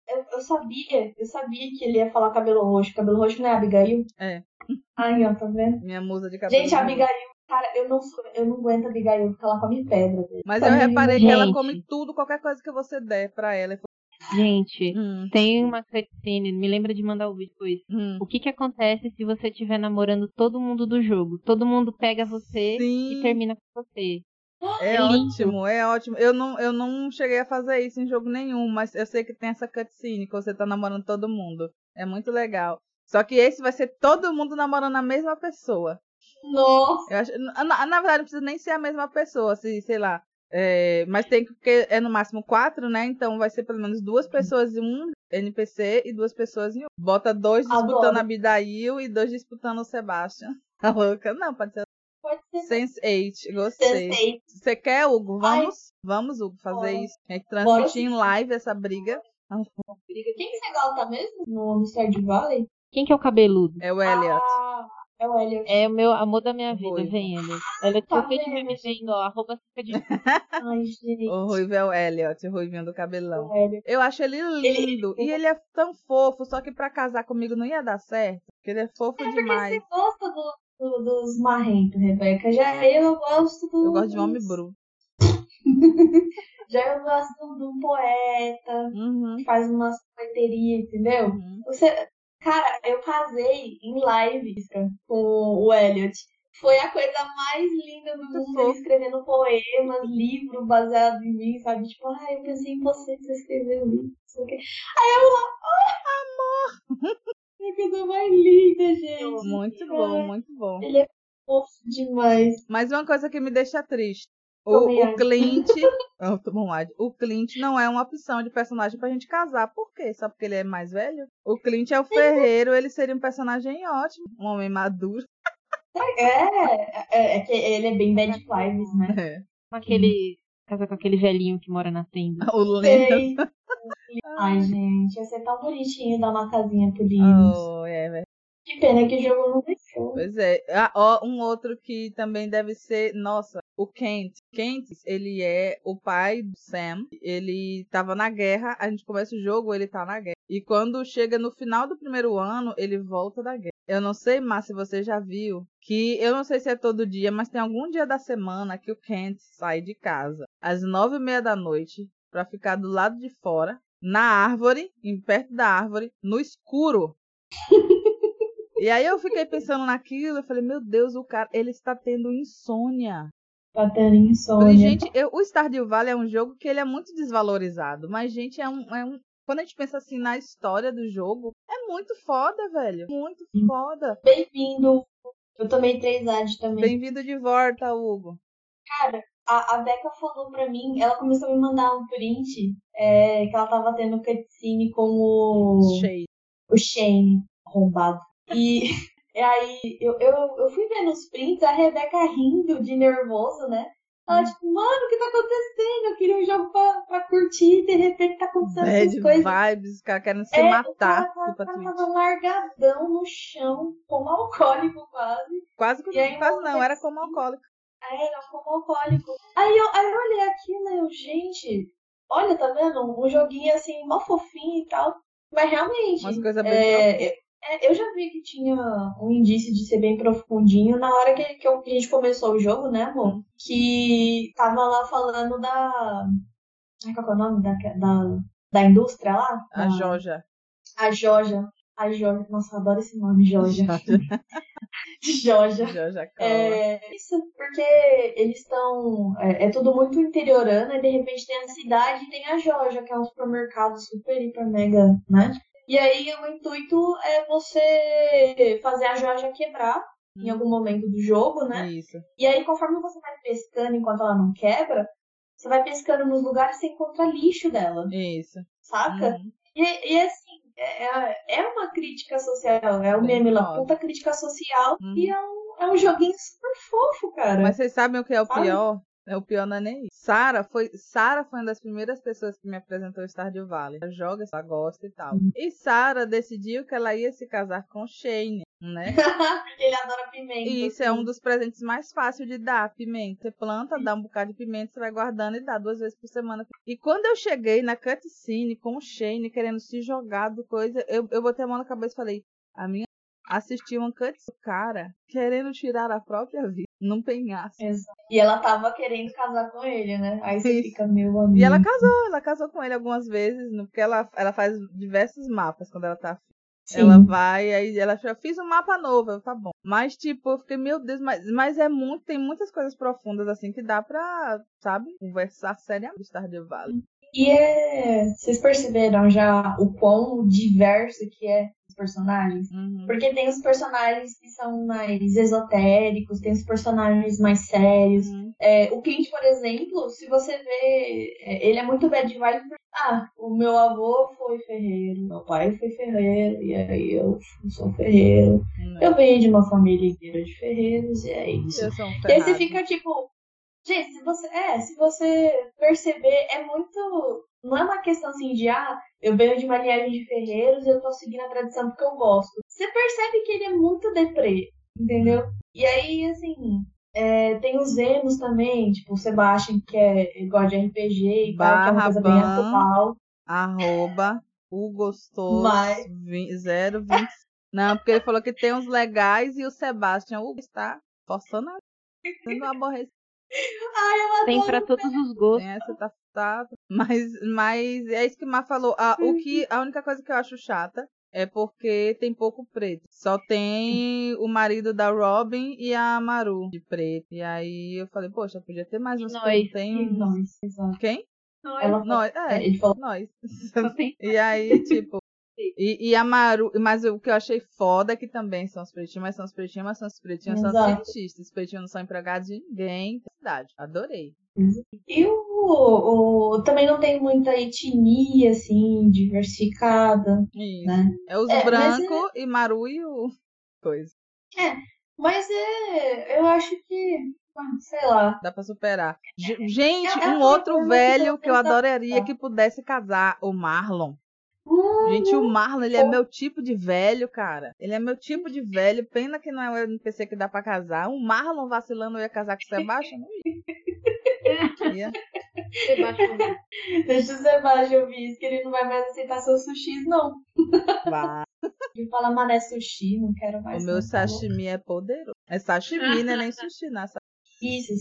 Eu, eu sabia, eu sabia que ele ia falar cabelo roxo. Cabelo roxo não é Abigail? É. Ai, ó, tá vendo? Minha musa de cabelo. Gente, a Abigail, cara, eu não, sou, eu não aguento a Abigail porque ela come pedra. Mas Pra eu mim, reparei que ela Gente. come tudo, qualquer coisa que você der pra ela. Gente, Hum, tem uma cutscene, me lembra de mandar o vídeo depois. hum. O que que acontece se você estiver namorando todo mundo do jogo? Todo mundo pega você Sim. e termina com você. É lindo. ótimo, é ótimo. Eu não, eu não cheguei a fazer isso em jogo nenhum, mas eu sei que tem essa cutscene que você tá namorando todo mundo. É muito legal. Só que esse vai ser todo mundo namorando a mesma pessoa. Nossa, acho, na, na verdade, não precisa nem ser a mesma pessoa, se, sei lá. É, mas tem que, porque é no máximo quatro, né? Então vai ser pelo menos duas pessoas em um NPC e duas pessoas em um. Bota dois disputando Adoro. a Abidail e dois disputando o Sebastian. *laughs* Tá louca? Não, pode ser Pode ser Sense8. Gostei. Sense8. Você quer, Hugo? Ai. Vamos? Vamos, Hugo, fazer Bora. isso. É transmitir em live essa briga. Quem que você gosta mesmo no, no Stardew Valley? Quem que é o cabeludo? É o Elliot. Ah, é o Elliot. É o meu amor da minha vida, Ruivo. vem ele. Ele Tá se você estiver vendo? me vendo, ó, arroba fica de *laughs* Ai, gente. O Ruivo é o Elliot, o Ruivinho do cabelão. O Elliot. Eu acho ele lindo. E ele é tão fofo, só que pra casar comigo não ia dar certo. Porque ele é fofo É porque demais. você gosta do, do- dos marrentos, Rebeca. Já eu gosto do. Eu gosto de homem bruto. *laughs* Já eu gosto de um poeta Uhum. que faz umas poeterias, entendeu? uhum. Você. Cara, eu casei em live com o Elliot. Foi a coisa mais linda do mundo, ele escrevendo poemas, livro baseado em mim, sabe? Tipo, ah, eu pensei em você, você escreveu livro, não sei o quê. Aí eu lá, ai, amor! *laughs* É a coisa mais linda, gente. Muito bom, muito bom. Ele é fofo demais. Mas uma coisa que me deixa triste. O, o acho. Clint. *laughs* O Clint não é uma opção de personagem pra gente casar. Por quê? Só porque ele é mais velho? O Clint é o ferreiro, ele seria um personagem ótimo. Um homem maduro. É, é, é que ele é bem bad vibes, né? É. com aquele. Casa com aquele velhinho que mora na tenda. *laughs* O Lennon. Ai, gente, ia ser tão bonitinho dar uma casinha pro Linus. Oh, é, velho. Que pena que o jogo não deixou. Pois é. Ah, ó, um outro que também deve ser. Nossa, o Kent. Kent, ele é o pai do Sam. Ele tava na guerra. A gente começa o jogo, ele tá na guerra. E quando chega no final do primeiro ano, ele volta da guerra. Eu não sei, mas se você já viu, que eu não sei se é todo dia, mas tem algum dia da semana que o Kent sai de casa às nove e meia da noite pra ficar do lado de fora, na árvore, em perto da árvore, no escuro. *laughs* E aí eu fiquei pensando naquilo, eu falei, meu Deus, o cara, ele está tendo insônia. Batendo Eu insônia. Falei, gente, eu- o Stardew Valley é um jogo que ele é muito desvalorizado, mas gente, é um, é um quando a gente pensa assim na história do jogo, é muito foda, velho. Muito Sim. foda. Bem-vindo. Eu tomei três AD também. Bem-vindo de volta, Hugo. Cara, a, a Becca falou pra mim, ela começou a me mandar um print é, que ela tava tendo cutscene com o, Cheio. o Shane arrombado. E, *laughs* e aí eu, eu, eu fui vendo os prints, a Rebeca rindo de nervoso, né? Ela, Hum. tipo, mano, o que tá acontecendo? Eu queria um jogo pra, pra curtir e de repente tá acontecendo Bad essas coisas. vibes, os caras querem se É, matar. Twitch. tava largadão no chão, como alcoólico quase. Quase que E aí, quase não, era como alcoólico. Aí era como alcoólico. Aí eu, aí eu olhei aquilo e eu, gente, olha, tá vendo? Um joguinho assim, mó fofinho e tal. Mas realmente, Umas coisas bem é, é, é, eu já vi que tinha um indício de ser bem profundinho na hora que, que, a gente começou o jogo, né, amor? Hum. Que tava lá falando da. Ai, qual é o nome da, da, da indústria lá? A Da- Joja. A Joja. A Joja. Nossa, eu adoro esse nome, Joja. *laughs* Joja. Joja. É, isso, porque eles estão. É, é tudo muito interiorano, e de repente tem a cidade e tem a Joja, que é um supermercado super, hiper, mega, né? E aí o intuito é você fazer a Joja quebrar em algum momento do jogo, né? Isso. E aí, conforme você vai pescando enquanto ela não quebra, você vai pescando nos lugares e você encontra lixo dela, Isso. saca? Uhum. E, e é, é uma crítica social, é o meme lá, puta crítica social, Uhum. e é um, é um joguinho super fofo, cara. Mas vocês sabem o que é o Sabe? pior? É o pior não é nem isso. Sara foi, Sara foi uma das primeiras pessoas que me apresentou o Stardew Valley. Ela joga, ela gosta e tal. Uhum. E Sara decidiu que ela ia se casar com Shane, né? *laughs* Ele adora pimenta. E isso é assim. um dos presentes mais fáceis de dar, pimenta. Você planta, dá um bocado de pimenta, você vai guardando e dá duas vezes por semana. E quando eu cheguei na cutscene com o Shane querendo se jogar do coisa, eu, eu botei a mão na cabeça e falei, a minha assistiu uma cutscene do cara querendo tirar a própria vida num penhasco. Exato. E ela tava querendo casar com ele, né? Aí você Isso. fica, meu amigo. E ela casou, ela casou com ele algumas vezes, porque ela, ela faz diversos mapas quando ela tá. Sim. Ela vai, aí ela já fiz um mapa novo, eu, tá bom. Mas, tipo, eu fiquei, meu Deus, mas, mas é muito, tem muitas coisas profundas assim que dá pra, sabe, conversar seriamente Stardew Valley. E é. Vocês perceberam já o quão diverso que é personagens. Uhum. Porque tem os personagens que são mais esotéricos, tem os personagens mais sérios. Uhum. É, o Clint, por exemplo, se você vê, é, ele é muito bad vibe. porque, Ah, o meu avô foi ferreiro, meu pai foi ferreiro, e aí eu sou ferreiro. É. Eu venho de uma família inteira de ferreiros, e é isso. Um E aí você fica tipo, gente, se você, é, se você perceber, é muito, não é uma questão assim de, ah, eu venho de uma linhagem de ferreiros e eu tô seguindo a tradição porque eu gosto. Você percebe que ele é muito deprê, entendeu? E aí, assim, é, tem os emos também, tipo o Sebastian, que é, gosta de RPG e tal, que é uma Barra coisa bem ban. atual. Arroba o gostoso Mas- 020. Não, porque ele falou que tem uns legais e o Sebastian o está forçando a não aborrece. Ai, eu Tem adoro. pra todos os gostos. Tem essa tá, tá mas mas é isso que o Mar falou. Ah, o que a única coisa que eu acho chata é porque tem pouco preto. Só tem o marido da Robin e a Maru de preto. E aí eu falei, poxa, podia ter mais uns nós. que não tem. Nós. Quem? Ela Nós, é, Ele falou, nós. *laughs* Só tem- E aí, *laughs* tipo. E, e a Maru, mas o que eu achei foda é que também são os pretinhos, mas são os pretinhos, mas são os pretinhos, são Exato. cientistas. Os pretinhos não são empregados de ninguém na cidade. Adorei. E o, o- também não tem muita etnia, assim, diversificada, Isso. né? É os É, mas brancos e Maru e o. Coisa. Mas é, eu acho que, ah, sei lá. Dá pra superar. G- Gente, É- é um outro velho que eu adoraria que pudesse casar, o Marlon. Gente, o Marlon, ele é meu tipo de velho, cara. Ele é meu tipo de velho. Pena que não é o NPC que dá pra casar. O Marlon vacilando, eu ia casar com o Sebastião? Não ia. Sebastião. deixa o Sebastião ouvir isso, que ele não vai mais aceitar seus sushis, não. Vá. Ele fala, mané sushi, não quero mais. O meu não, tá sashimi é poderoso. É sashimi, né? Nem sushi, né? Isso.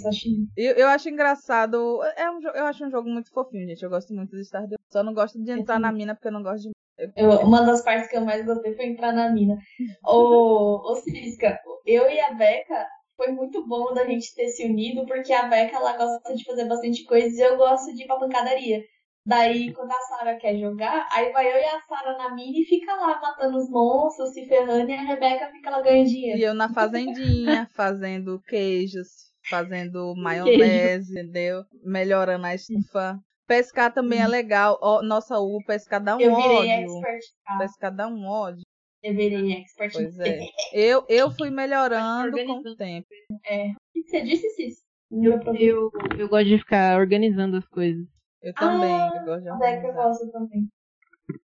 Eu, eu acho engraçado. É um, eu acho um jogo muito fofinho, gente. Eu gosto muito de Stardew. Só não gosto de entrar na mina porque eu não gosto de. Eu- uma das partes que eu mais gostei foi entrar na mina. *laughs* Ô, ô Cisca, eu e a Beca, foi muito bom da gente ter se unido, porque a Beca, ela gosta de fazer bastante coisa e eu gosto de ir pra pancadaria. Daí, quando a Sara quer jogar, aí vai eu e a Sara na mina e fica lá matando os monstros, se ferrando, e a Rebeca fica lá ganhando dinheiro. E eu na fazendinha, *laughs* fazendo queijos, fazendo *laughs* maionese, entendeu? Melhorando a estufa. Pescar também é legal. Ó, nossa, o pescar dá um Eu virei ódio. expert. Ah, Pescar dá um ódio. eu virei expert. Pois é. *laughs* Eu, eu fui melhorando com o tempo. É. O que você disse, Cis? Meu problema. Eu, eu gosto de ficar organizando as coisas. Eu também. Ah, eu gosto de Beca organizar. gosta também.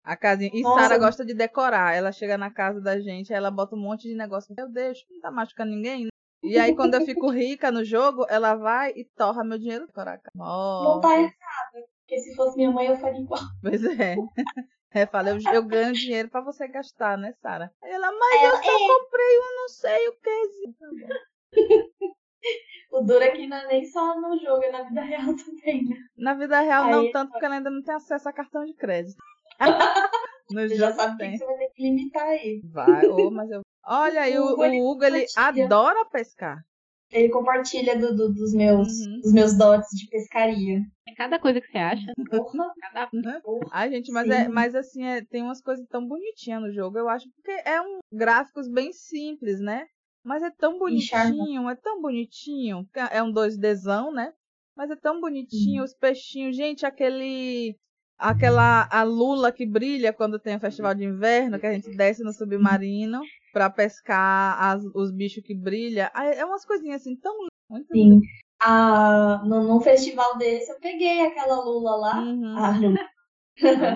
A casinha. E. Sara gosta de decorar. Ela chega na casa da gente, aí ela bota um monte de negócio. Eu deixo, não tá machucando ninguém. né? E aí, quando eu fico rica no jogo, ela vai e torra meu dinheiro decorar a casa. Não tá errado. Porque se fosse minha mãe, eu faria igual. Pois é. *laughs* É, fala, eu, eu ganho dinheiro pra você gastar, né, Sara? Ela, mas eu Ela, só comprei um não sei o que. *laughs* O duro é que não é nem só no jogo, é na vida real também, né? Na vida real, não Aí- tanto, porque ela ainda não tem acesso a cartão de crédito. *laughs* no Você já sabe o que tem. você vai ter que limitar aí. Vai, ô, mas eu. Olha, e o, O Hugo, ele o Hugo, ele adora pescar. Ele compartilha do, do- dos, meus, Uhum. dos meus dotes de pescaria. É cada coisa que você acha. Porra, *laughs* Cada... Né? porra. Ai, gente, mas, Sim. é, mas assim, é, tem umas coisas tão bonitinhas no jogo, eu acho, porque é um gráficos bem simples, né? Mas é tão bonitinho, é tão bonitinho. É um 2Dzão, né? Mas é tão bonitinho, os peixinhos. Gente, aquele. Aquela. A lula que brilha quando tem o festival de inverno, que a gente desce no submarino pra pescar as- os bichos que brilham. É umas coisinhas assim tão. Muito Sim. Ah, no, num festival desse, eu peguei aquela lula lá. Uhum. A lula.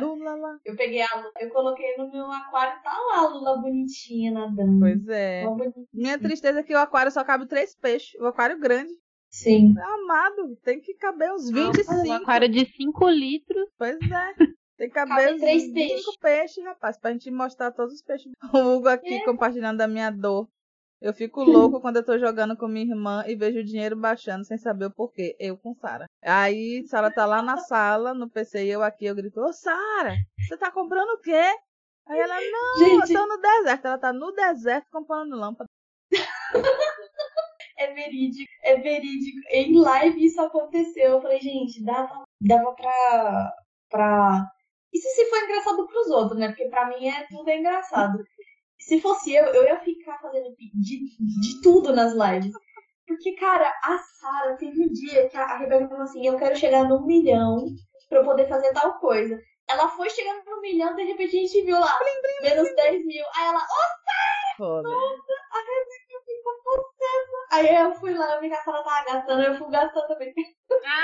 Lula lá. *laughs* Eu peguei a lula, eu coloquei no meu aquário, tá lá a lula bonitinha nadando. Pois é. Minha tristeza é que o aquário só cabe três peixes. O aquário grande. Sim. Amado, tem que caber uns Um 25. aquário de 5 litros. Pois é. *laughs* Tem que caber Cabe uns três 5 peixes. peixes, rapaz, pra gente mostrar todos os peixes. *laughs* O Hugo aqui compartilhando a minha dor. Eu fico *laughs* louco quando eu tô jogando com minha irmã e vejo o dinheiro baixando sem saber o porquê. Eu com Sara. Aí Sara tá lá na *laughs* sala, no PC, e eu aqui, eu grito, ô Sara, você tá comprando o quê? Aí ela, não, Gente, eu tô no deserto. Ela tá no deserto comprando lâmpada. é verídico, é verídico. Em live isso aconteceu. Eu falei, gente, dava, dava pra, pra. Isso se for engraçado pros outros, né? Porque pra mim é tudo é engraçado. Se fosse eu, eu ia ficar fazendo de, de tudo nas lives. Porque, cara, a Sara teve um dia que a Rebeca falou assim: eu quero chegar no milhão pra eu poder fazer tal coisa. Ela foi chegando no milhão, de repente a gente viu lá, menos 10 mil. Aí ela, ô, Sara! Foda. Nossa, a Rebeca ficou possessa. Aí eu fui lá, eu vi que a Sara tava gastando, eu fui gastando também.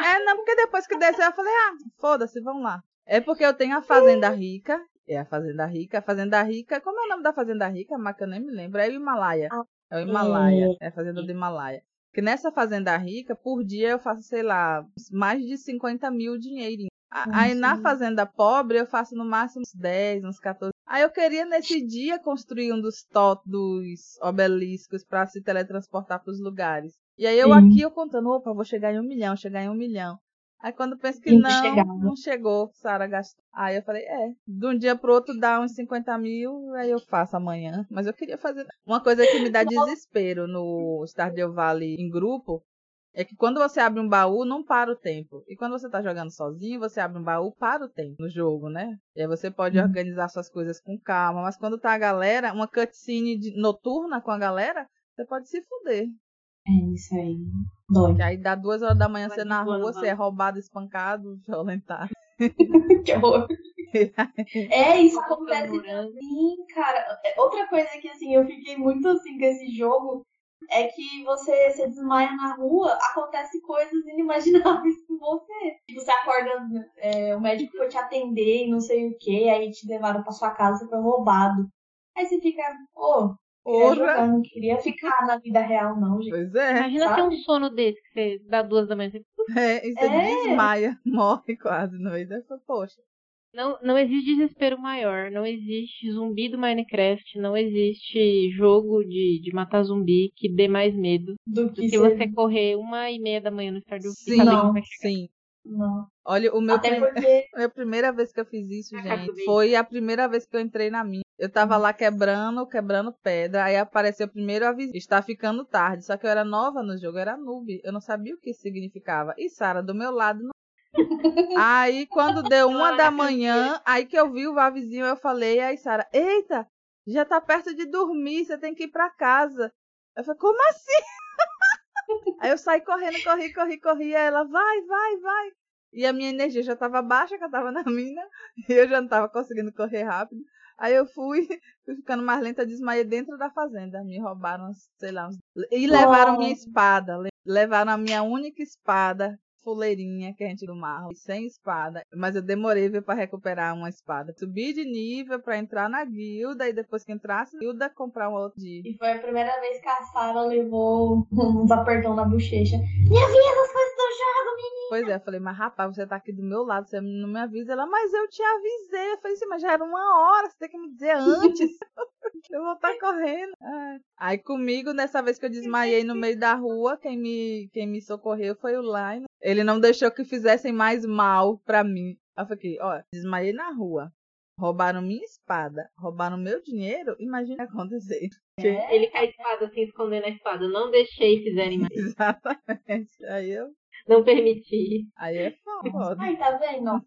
É, não, porque depois que desceu eu falei, ah, foda-se, vamos lá. É porque eu tenho a Fazenda Rica, é a Fazenda Rica, a Fazenda Rica, como é o nome da Fazenda Rica? Que eu nem me lembro, é o Himalaia. Ah, É o Himalaia, é a Fazenda do Himalaia. Que nessa Fazenda Rica, por dia eu faço, sei lá, mais de 50 mil dinheirinhos. A- Aí na. Fazenda Pobre eu faço no máximo uns 10, uns 14. Aí eu queria nesse dia construir um dos tot dos obeliscos para se teletransportar para os lugares. E aí eu Sim. aqui eu contando, opa, vou chegar em um milhão, chegar em um milhão. Aí quando eu penso que não não, chegava. não chegou, Sara gastou. Aí eu falei, é, de um dia pro outro dá uns 50 mil, aí eu faço amanhã. Mas eu queria fazer. Uma coisa que me dá desespero no Stardew Valley em grupo é que quando você abre um baú, não para o tempo. E quando você tá jogando sozinho, você abre um baú, para o tempo no jogo, né? E aí você pode Uhum. organizar suas coisas com calma. Mas quando tá a galera, uma cutscene de- noturna com a galera, você pode se fuder. É isso aí. Dói. Que aí dá duas horas da manhã Vai você na rua, você é roubado, espancado, violentado. *laughs* que horror. *laughs* É, isso Nossa, acontece também, cara. Outra coisa que, assim, eu fiquei muito assim com esse jogo é que você se desmaia na rua, acontece coisas inimagináveis com você. Tipo, você acorda, é, o médico foi te atender e não sei o que, aí te levaram pra sua casa, você foi roubado. Aí você fica, pô, queria Porra! jogar, não queria ficar na vida real, não, gente. Pois é. Imagina sabe? ter um sono desse que você dá duas da manhã. você- É, e você É. desmaia, *laughs* morre quase no meio dessa, poxa. Não, não existe desespero maior. Não existe zumbi do Minecraft. Não existe jogo de, de matar zumbi que dê mais medo Do do que, que você... correr uma e meia da manhã no Stardew e Sim, Não. que sim. Não. Olha, o meu Até prim- porque *laughs* a primeira vez que eu fiz isso, gente, foi a primeira vez que eu entrei na minha. Eu tava lá quebrando, quebrando pedra, aí apareceu primeiro aviso. Está ficando tarde, só que eu era nova no jogo, eu era noob, eu não sabia o que isso significava. E Sara do meu lado não. *laughs* Aí quando deu uma da manhã, aí que eu vi o avisinho, eu falei, aí Sara, eita, já tá perto de dormir, você tem que ir pra casa. Eu falei, como assim? *laughs* Aí eu saí correndo, corri, corri, corri, aí ela, vai, vai, vai. E a minha energia já tava baixa, que eu tava *laughs* na mina, e eu já não tava conseguindo correr rápido. Aí eu fui, *laughs* fui ficando mais lenta, desmaiei dentro da fazenda. Me roubaram, sei lá, uns... E levaram minha espada. le- Levaram a minha única espada, fuleirinha, que a gente do mar, sem espada. Mas eu demorei viu, pra recuperar uma espada. Subi de nível pra entrar na guilda, e depois que entrasse na guilda, comprar um outro de... E foi a primeira vez que a Sarah levou uns apertão na bochecha. Me avisa as coisas do jogo, menina! Pois é, eu falei, mas rapaz, você tá aqui do meu lado, você não me avisa. Ela, mas eu te avisei. Eu falei assim, mas já era uma hora, você tem que me dizer antes. *laughs* eu vou estar correndo. Ai. Aí comigo, nessa vez que eu desmaiei no meio da rua, quem me, quem me socorreu foi o Line. Ele não deixou que fizessem mais mal pra mim. Eu falei, ó, desmaiei na rua. Roubaram minha espada, roubaram meu dinheiro, imagina acontecer. É, Ele com a espada assim, escondendo a espada. Não deixei fizerem mais. *laughs* Exatamente. Aí eu. Não permiti. Aí é foda. Ai, tá vendo?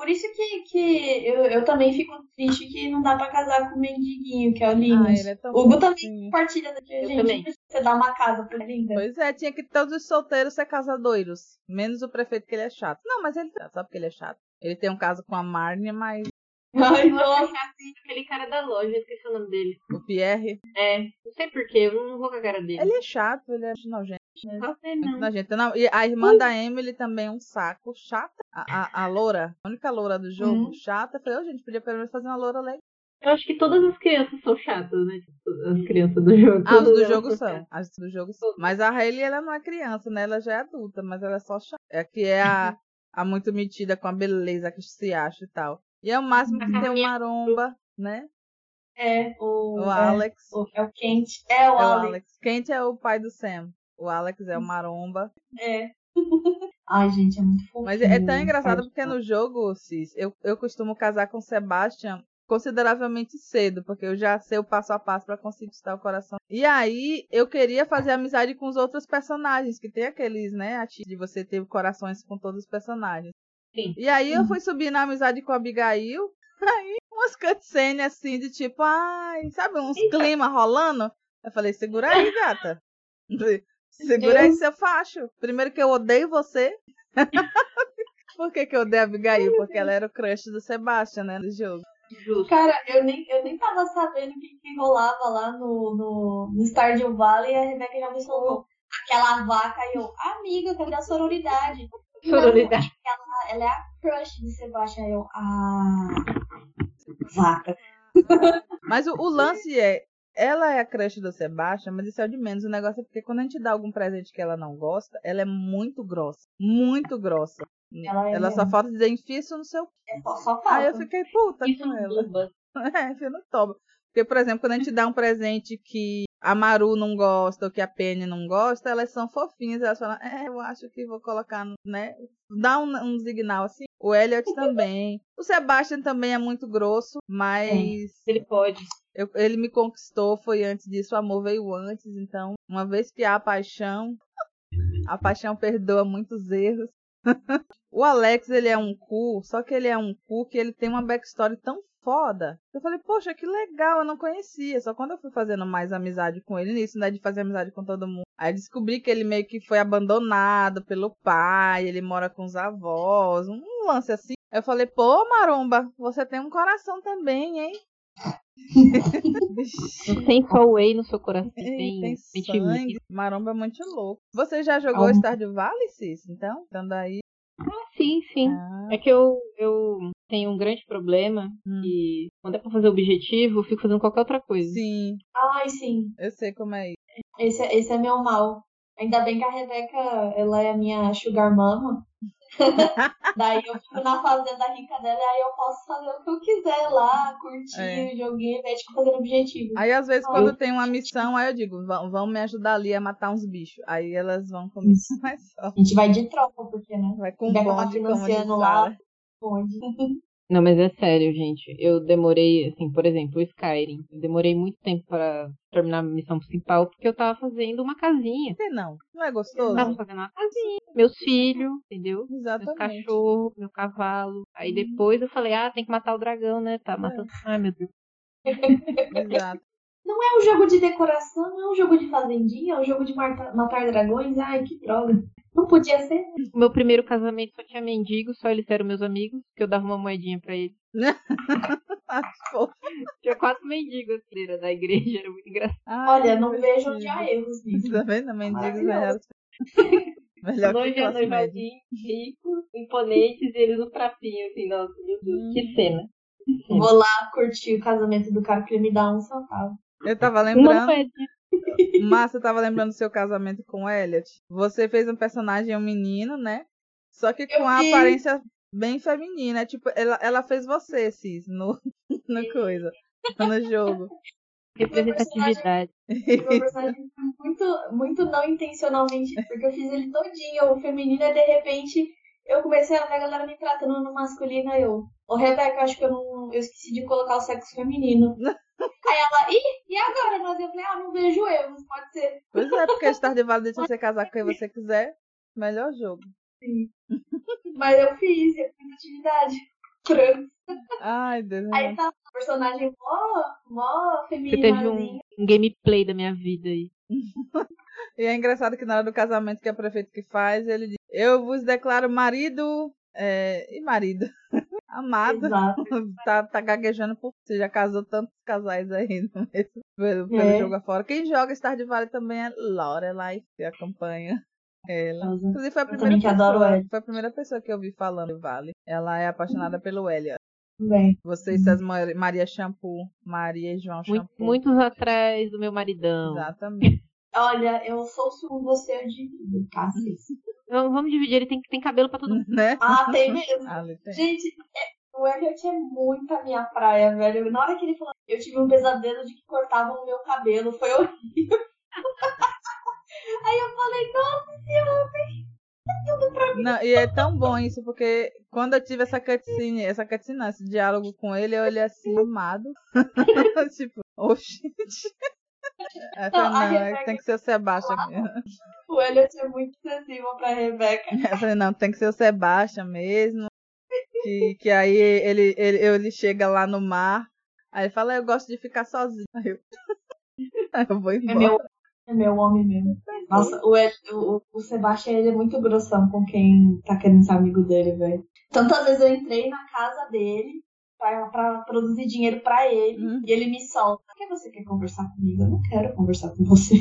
Por isso que, que eu, eu também fico triste que não dá pra casar com o mendiguinho, que é o Ah, Linus. ele é tão o Hugo também compartilha da Eu gente. também. Você dá uma casa pra linda. Pois é, tinha que todos os solteiros ser casadoiros. Menos o prefeito, que ele é chato. Não, mas ele só porque ele é chato. Ele tem um caso com a Marne, mas Ai, nossa. que aquele cara da loja, esqueci o nome dele. o Pierre, É, não sei porquê, eu não vou com a cara dele. ele é chato, ele é nojento. Não sei Muito não. nojento. Não, e a irmã da Emily também é um saco. Chata. A, a, a loura, a única loura do jogo, Uhum. chata. Eu falei, ô, gente, podia pelo menos fazer uma loura legal. Eu acho que todas as crianças são chatas, né? Tipo, As crianças do jogo. Ah, os todas do jogo são. chatas. As do jogo são. Mas a Hailey, ela não é criança, né? Ela já é adulta, mas ela é só chata. É que é a, a muito metida com a beleza que se acha e tal. E é o máximo que tem o maromba, né? É, o, O é, Alex. o- é o Kent. É o É o Alex. Alex. Kent é o pai do Sam. O Alex é o maromba. É. *laughs* Ai, gente, é muito fofo. Mas é, é tão engraçado porque no jogo, Cis, eu, eu costumo casar com o Sebastian consideravelmente cedo, porque eu já sei o passo a passo pra conquistar o coração. E aí, eu queria fazer amizade com os outros personagens, que tem aqueles, né, de você ter corações com todos os personagens. Sim. E aí eu fui subir na amizade com a Abigail, *laughs* aí um umas cutscenes assim de tipo, ai, sabe, uns clima rolando. Eu falei, segura aí, *laughs* gata. Segura aí seu facho. Primeiro que eu odeio você. *laughs* Por que, que eu odeio a Abigail? Porque ela era o crush do Sebastian, né, no jogo. Justo. Cara, eu nem, eu nem tava sabendo o que, que rolava lá no, no, no Stardew Valley e a Rebeca já me soltou aquela vaca e eu, amiga, cadê a sororidade? Sororidade. Ela, ela é a crush de Sebastião. Eu, ah, vaca. *laughs* Mas o, o lance é, ela é a crush do Sebastião, mas isso é o de menos. O negócio é porque quando a gente dá algum presente que ela não gosta, ela é muito grossa. Muito grossa. Ela, é Ela só falta dizer, enfia isso no seu. É só, só. Aí eu fiquei puta Isso com ela. boba. *laughs* É, enfia no toba. Porque, por exemplo, quando a gente dá um presente que a Maru não gosta ou que a Penny não gosta, elas são fofinhas. Elas falam, é, eu acho que vou colocar, né? Dá um, um signal assim. O Elliot *laughs* também. O Sebastian também é muito grosso, mas Ele pode. eu- ele me conquistou, foi antes disso, o amor veio antes, então, uma vez que há paixão, a paixão perdoa muitos erros. *laughs* o Alex, ele é um cu, só que ele é um cu que ele tem uma backstory tão foda. Eu falei, poxa, que legal, eu não conhecia. Só quando eu fui fazendo mais amizade com ele, nisso, né, de fazer amizade com todo mundo. Aí descobri que ele meio que foi abandonado pelo pai, ele mora com os avós, um lance assim. Eu falei, pô, Maromba, você tem um coração também, hein? *laughs* Não tem whey no seu coração. Tem, Tem, sangue. Maromba é muito louco. Você já jogou Ah. Stardew Valley, Cis? Então, então daí. Sim, sim. Ah, É que eu, eu tenho um grande problema Hum. que quando é pra fazer objetivo, eu fico fazendo qualquer outra coisa. sim, Ai, sim. eu sei como é isso. Esse, é- esse é meu mal. Ainda bem que a Rebeca, ela é a minha sugar mama. *laughs* Daí eu fico na fazenda rica dela e aí eu posso fazer o que eu quiser lá, curtir É. o joguinho, ao invés de fazendo objetivo. Aí, às vezes, quando eu- tem uma missão, aí eu digo, vão, vão me ajudar ali a matar uns bichos. Aí elas vão comigo, *laughs* mas só. A gente vai de troca, porque, né? Vai com Rebeca tá bonde, como diz financiando lá. Onde? *laughs* Não, mas é sério, gente. Eu demorei, assim, por exemplo, o Skyrim. Eu demorei muito tempo para terminar a missão principal porque eu tava fazendo uma casinha. Que não? Não é Eu gostoso? tava fazendo uma casinha. Meus filhos, entendeu? Meus Exatamente. cachorros, meu cavalo. Aí Uhum. depois eu falei, ah, tem que matar o dragão, né? Tá matando. Ai, meu Deus. *laughs* Exato. Não é um jogo de decoração, não é um jogo de fazendinha, é um jogo de mata- matar dragões. Ai, que droga. Não podia ser. O meu primeiro casamento só tinha mendigos, só eles eram meus amigos, que eu dava uma moedinha pra eles. *laughs* Tinha quatro mendigos era da igreja, era muito engraçado. Ai, Olha, não vejo onde há erros nisso. Tá vendo? Mendigos Maravilhoso. *laughs* melhor. Noiva, média. noivadinho, ricos, imponentes, e eles no trapinho, assim, nossa, meu Deus, Hum. que cena. Vou lá curtir o casamento do cara que ele me dá um centavo. Eu tava lembrando. Márcia, eu tava lembrando do seu casamento com o Elliot. Você fez um personagem, um menino, né? Só que com Eu a vi. aparência bem feminina. Tipo, ela, ela fez você, Cis, no, *laughs* no coisa. No jogo. Representatividade. Meu personagem foi muito, muito não intencionalmente, porque eu fiz ele todinho, o feminino, e de repente eu comecei a ver a galera me tratando no masculino, eu, ô Rebeca, eu acho que eu não. Eu esqueci de colocar o sexo feminino. *laughs* aí ela, ih, e agora? Mas eu falei, ah, não vejo erros, pode ser. Pois é, porque Stardew Valley deixa você casar com quem você quiser. Melhor jogo. *laughs* Mas eu fiz representatividade. *laughs* Trans. Ai, Deus. Aí tá o personagem mó, mó Você teve um, um gameplay da minha vida aí. *laughs* E é engraçado que na hora do casamento que é o prefeito que faz, ele diz: Eu vos declaro marido. É, e marido. Amado. Exato. *laughs* tá, tá gaguejando por você. Já casou tantos casais aí no mesmo, pelo, pelo É. jogo afora. Quem joga Stardew Valley também é Lorelai, que acompanha ela. Nossa. Inclusive foi a primeira pessoa, ela. foi a primeira pessoa que eu vi falando do Vale. Ela é apaixonada pelo Elliot. Bem. Você e Maria Shampoo, Maria e João Muito- Shampoo. muitos atrás do meu maridão. Exatamente. Olha, eu sou com você, eu divido, Cassis. Vamos, vamos dividir, ele tem, tem cabelo pra todo mundo. né? Ah, tem mesmo. *laughs* Ali tem. Gente, é- o Elliot é muito a minha praia, velho. Na hora que ele falou, eu tive um pesadelo de que cortavam o meu cabelo. Foi horrível. *laughs* Aí eu falei, nossa, esse homem é tudo pra mim. Não, e é tão bom isso, porque quando eu tive essa cutscene, essa cutscene, esse diálogo com ele, eu olhei assim, amado. *laughs* tipo, oxi. Falei, Não, não, é- Rebeca- tem que ser o Sebastian mesmo. O Elliot é muito sensível pra Rebeca. *laughs* Eu falei, não, tem que ser o Sebastian mesmo. Que, que aí ele, ele, ele chega lá no mar, aí ele fala, eu gosto de ficar sozinho. Aí eu, *laughs* aí eu vou É embora. meu, é meu homem mesmo. Nossa, o, Ed- o, o Sebastião ele é muito grossão com quem tá querendo ser amigo dele, velho. Tantas vezes eu entrei na casa dele pra, pra produzir dinheiro pra ele Uhum. e ele me solta. Por que você quer conversar comigo? Eu não quero conversar com você.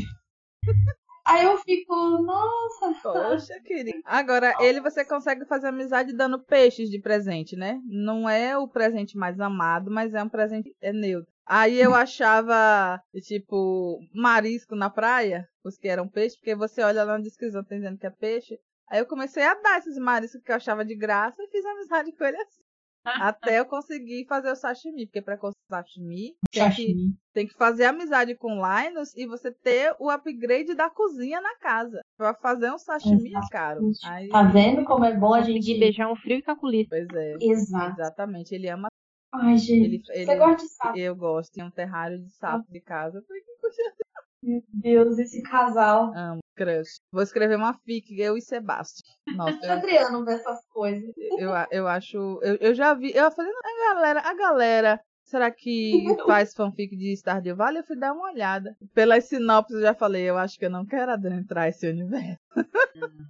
*laughs* Aí eu fico, nossa. Poxa, querido. Agora, ele você consegue fazer amizade dando peixes de presente, né? Não é o presente mais amado, mas é um presente é neutro. Aí eu achava, tipo, marisco na praia, os que eram peixe, porque você olha lá na descrição, tá dizendo que é peixe. Aí eu comecei a dar esses mariscos que eu achava de graça e fiz amizade com ele assim. Até eu conseguir fazer o sashimi, porque pra conseguir sashimi, tem que, Sashimi. tem que fazer amizade com Linus e você ter o upgrade da cozinha na casa. Pra fazer um sashimi é caro. Aí, Tá vendo como é bom a gente. beijar um frio e calculista. pois é, Exato. exatamente. Ele ama. Ai, gente. Ele, ele, Você gosta de sapo? Eu gosto. Tem um terrário de sapo de casa. Eu Meu Deus, esse casal. Amo, crush. Vou escrever uma fic, eu e Sebastião. Nossa, *laughs* O Adriano vê essas coisas. eu, eu, eu acho. Eu, eu já vi. Eu falei, a galera, a galera. Será que *laughs* faz fanfic de Stardew Valley? Eu fui dar uma olhada. Pelas sinopses eu já falei, eu acho que eu não quero adentrar esse universo. *laughs*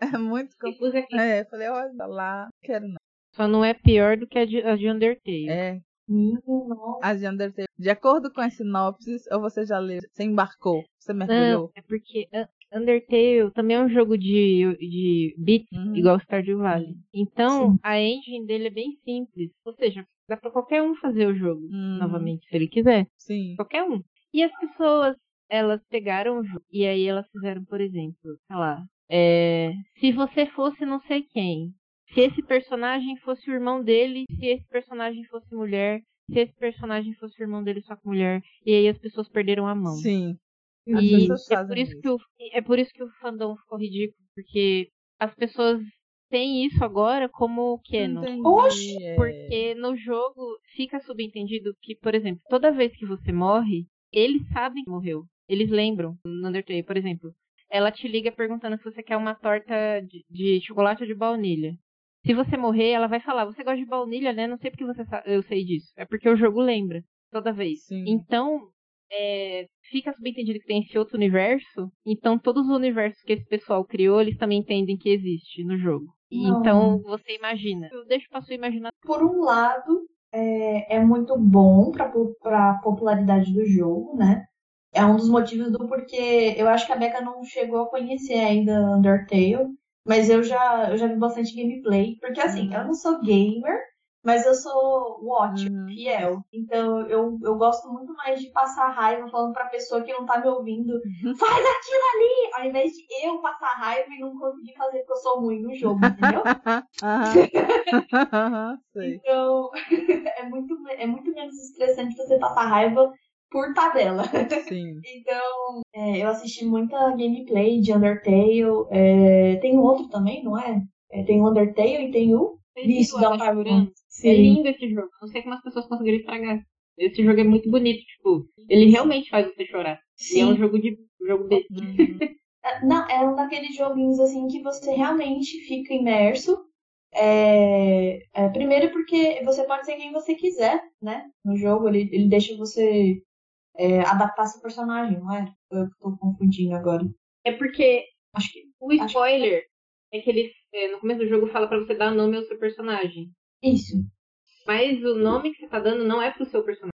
É muito Eu complicado. É, eu falei, olha lá, não quero não. Só não é pior do que a de, a de Undertale. É, Menino, as de Undertale. De acordo com as sinopses, ou você já leu? Você embarcou? Você Não, mergulhou? é porque Undertale também é um jogo de, de bits, Uhum. igual Stardew Valley. Então, Sim. a engine dele é bem simples. Ou seja, dá pra qualquer um fazer o jogo, Hum, novamente, se ele quiser. Sim. Qualquer um. E as pessoas, elas pegaram o jogo e aí elas fizeram, por exemplo, sei lá, é, se você fosse não sei quem, se esse personagem fosse o irmão dele, se esse personagem fosse mulher, se esse personagem fosse o irmão dele só com mulher, e aí as pessoas perderam a mão. Sim. As E pessoas é por isso isso. que o, é por isso que o fandom ficou ridículo, porque as pessoas têm isso agora como canon. Entendi, Oxe, é. Porque no jogo fica subentendido que, por exemplo, toda vez que você morre, eles sabem que morreu. Eles lembram. No Undertale, por exemplo, ela te liga perguntando se você quer uma torta de, de chocolate ou de baunilha. Se você morrer, ela vai falar, você gosta de baunilha, né? Não sei porque você sa- eu sei disso. É porque o jogo lembra, toda vez. Sim. Então, é, fica subentendido que tem esse outro universo. Então, todos os universos que esse pessoal criou, eles também entendem que existe no jogo. E Não. Então, você imagina. Eu deixo pra sua imaginação. Por um lado, é, é muito bom pra, pra popularidade do jogo, né? É um dos motivos do porquê eu acho que a Becca não chegou a conhecer ainda Undertale, mas eu já, eu já vi bastante gameplay. Porque assim, Uhum. eu não sou gamer, mas eu sou watcher, Uhum. fiel. Então eu, eu gosto muito mais de passar raiva falando pra pessoa que não tá me ouvindo, faz aquilo ali! Ao invés de eu passar raiva e não conseguir fazer porque eu sou ruim no jogo, entendeu? *laughs* Então, *laughs* é muito, é muito menos estressante você passar raiva por tabela. Sim. *laughs* Então, é, eu assisti muita gameplay de Undertale. é, tem um outro também, não é? É, tem o Undertale e tem o Vício da chorando. É Sim. lindo esse jogo. Não sei como as pessoas conseguiram estragar. Esse jogo é muito bonito, tipo, ele realmente faz você chorar. E é um Sim. jogo de jogo besta. Uhum. É, Não, é um daqueles joguinhos assim que você realmente fica imerso. É, é, primeiro porque você pode ser quem você quiser, né? No jogo, ele, ele deixa você é, adaptar seu personagem, não é? Eu tô confundindo agora. É porque Acho que. o spoiler é que ele é, no começo do jogo fala pra você dar nome ao seu personagem. Isso. Mas o nome que você tá dando não é pro seu personagem.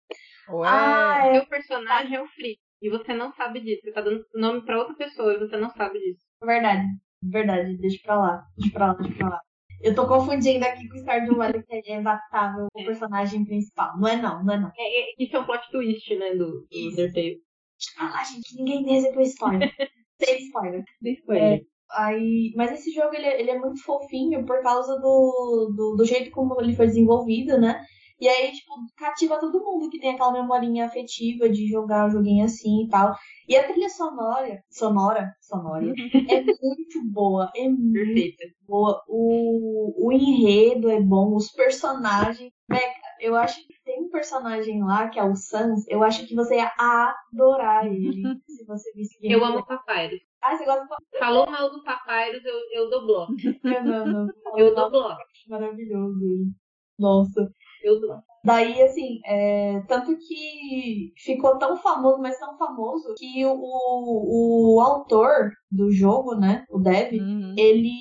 Ué. Ah, O é seu personagem é o Free. E você não sabe disso. Você tá dando nome pra outra pessoa e você não sabe disso. verdade. Verdade, deixa pra lá. Deixa pra lá, deixa pra lá. Eu tô confundindo aqui com o Stardew Valley que é adaptável o personagem principal. Não é não, não é não. É, é, isso é um plot twist, né, do, do Isso. Undertale. Deixa pra lá, gente, ninguém recebeu spoiler. *laughs* Sem spoiler. Sem spoiler. Aí, mas esse jogo ele, é- ele é muito fofinho por causa do, do, do jeito como ele foi desenvolvido, né? E aí, tipo, cativa todo mundo que tem aquela memorinha afetiva de jogar um joguinho assim e tal. E a trilha sonora, sonora, sonora, é muito boa, é muito Perfeita. boa. O, o enredo é bom, os personagens. Beca, eu acho que tem um personagem lá que é o Sans, eu acho que você ia adorar ele se você visse Eu gameplay. amo Papyrus. Ah, você gosta do Falou mal do Papyrus, eu, eu dou bloco. Não, não, não. Eu dou bloco. Maravilhoso ele. Nossa. Eu. Daí, assim, é, tanto que ficou tão famoso, mas tão famoso, que o, o, autor do jogo, né, o Dev, Uhum. ele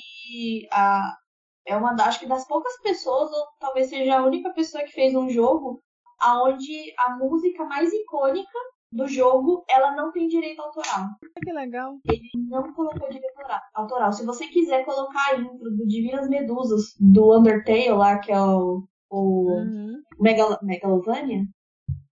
a, é uma das, acho que das poucas pessoas, ou talvez seja a única pessoa que fez um jogo aonde a música mais icônica do jogo, ela não tem direito autoral. Ah, Que legal. Ele não colocou direito autora- autoral. Se você quiser colocar a intro do Divinas Medusas, do Undertale lá, que é o, o Uhum. Megal Megalovania,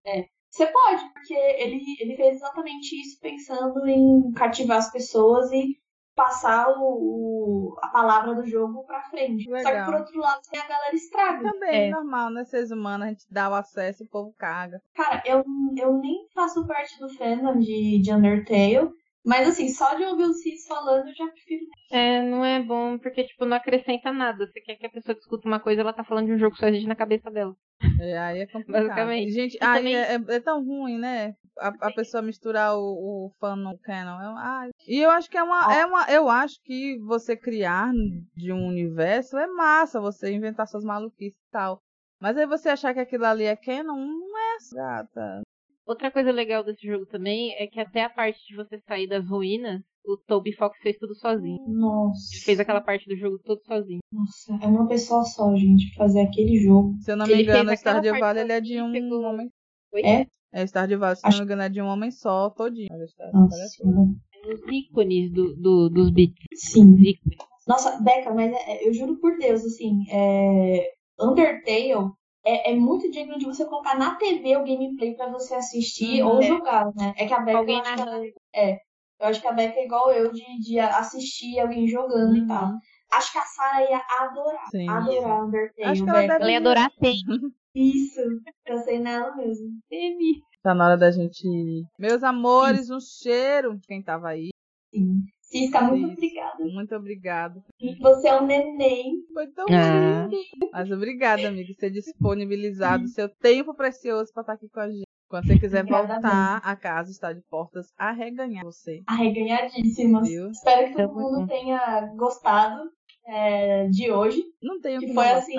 é, você pode, porque ele, ele fez exatamente isso pensando em cativar as pessoas e passar o, o- a palavra do jogo pra frente. Só que Legal. por outro lado, a galera estraga. Também, É. normal, né? Seres humanos, a gente dá o acesso e o povo caga. Cara, eu, eu nem faço parte do fandom de, de Undertale, mas assim, só de ouvir o Cis falando, eu já prefiro. É, não é bom porque, tipo, não acrescenta nada. Você quer que a pessoa discuta uma coisa, ela tá falando de um jogo que só existe na cabeça dela. É, aí é complicado. Basicamente. Gente, ai, também- é, é- é tão ruim, né? A, a pessoa misturar o, o fan no canon. Ai. E eu acho que é uma, é uma. Eu acho que você criar de um universo é massa, você inventar suas maluquices e tal. Mas aí você achar que aquilo ali é canon, não é, gata. Outra coisa legal desse jogo também é que até a parte de você sair das ruínas, o Toby Fox fez tudo sozinho. Nossa. Ele fez aquela parte do jogo todo sozinho. Nossa, é uma pessoa só, gente, pra fazer aquele jogo. Se eu não me Ele engano, o Stardew Valley ele é de um pegou- homem. Oi? É? É, Stardew Valley, se eu Acho- não me engano, é de um homem só, todinho. Nossa, é. Os ícones do, do- dos bits. sim. Os ícones. Nossa, Beca, mas é- eu juro por Deus, assim, é... Undertale é, é muito digno de você colocar na TV o gameplay pra você assistir Uhum. ou É. jogar, né? É que a Beca, Alguém acho que, narrando. eu acho que a Beca é igual eu de, de assistir alguém jogando e tal. Uhum. Acho que a Sarah ia adorar, Sim. adorar Undertale, Acho que ela deve- Ela ia adorar ter. Isso, pensei nela mesmo. Teve. Tá na hora da gente ir. Meus amores, um cheiro. Quem tava aí. Sim. Cisca, muito Isso. obrigada. Muito obrigado. Você é um neném. Foi tão Ah. lindo. Mas obrigada, amigo, por ter disponibilizado seu tempo precioso pra estar aqui com a gente. Quando você quiser Obrigada voltar, a casa está de portas a reganhar você. Arreganhadíssimas. Viu? Espero que todo mundo tenha gostado é, de hoje. Não tenho Que que foi assim,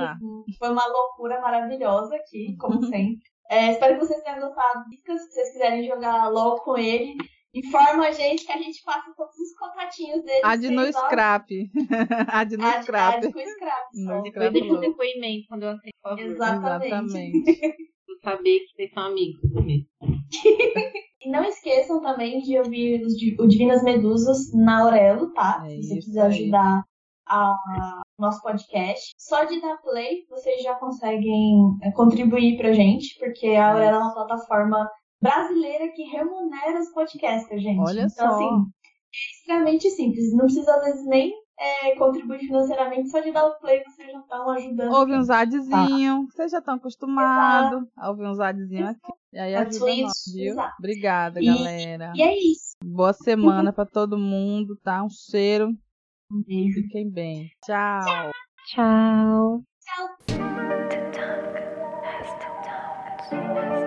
foi uma loucura maravilhosa aqui, como *laughs* sempre. É, espero que vocês tenham gostado. Se vocês quiserem jogar LOL com ele, informa a gente que a gente passa todos os contatinhos dele. Ad no scrap. *laughs* Ad no Ad- scrap. ad com scrap. No scrap. Depois deixa louco. depoimento quando eu aceito, por favor. Exatamente. Exatamente. Pra saber que vocês são amigos mesmo. *laughs* E não esqueçam também de ouvir o Divinas Medusas na Aurelo, tá? É Se você quiser aí. ajudar a nosso podcast. Só de dar play, vocês já conseguem é, contribuir pra gente, porque a Aurelo é uma plataforma brasileira que remunera os podcasters, gente. Olha então, só. assim, é extremamente simples. Não precisa, às vezes, nem é, contribuir financeiramente, só de dar o play vocês já estão ajudando. Ouve uns adzinhos. Vocês já estão acostumados a ouvir uns adzinhos aqui. E aí ajuda Netflix, nós, viu? exato. Obrigada, E- galera. E é isso. Boa semana pra todo mundo, tá? Um cheiro. Um beijo. Fiquem bem. Tchau. Tchau. Tchau. The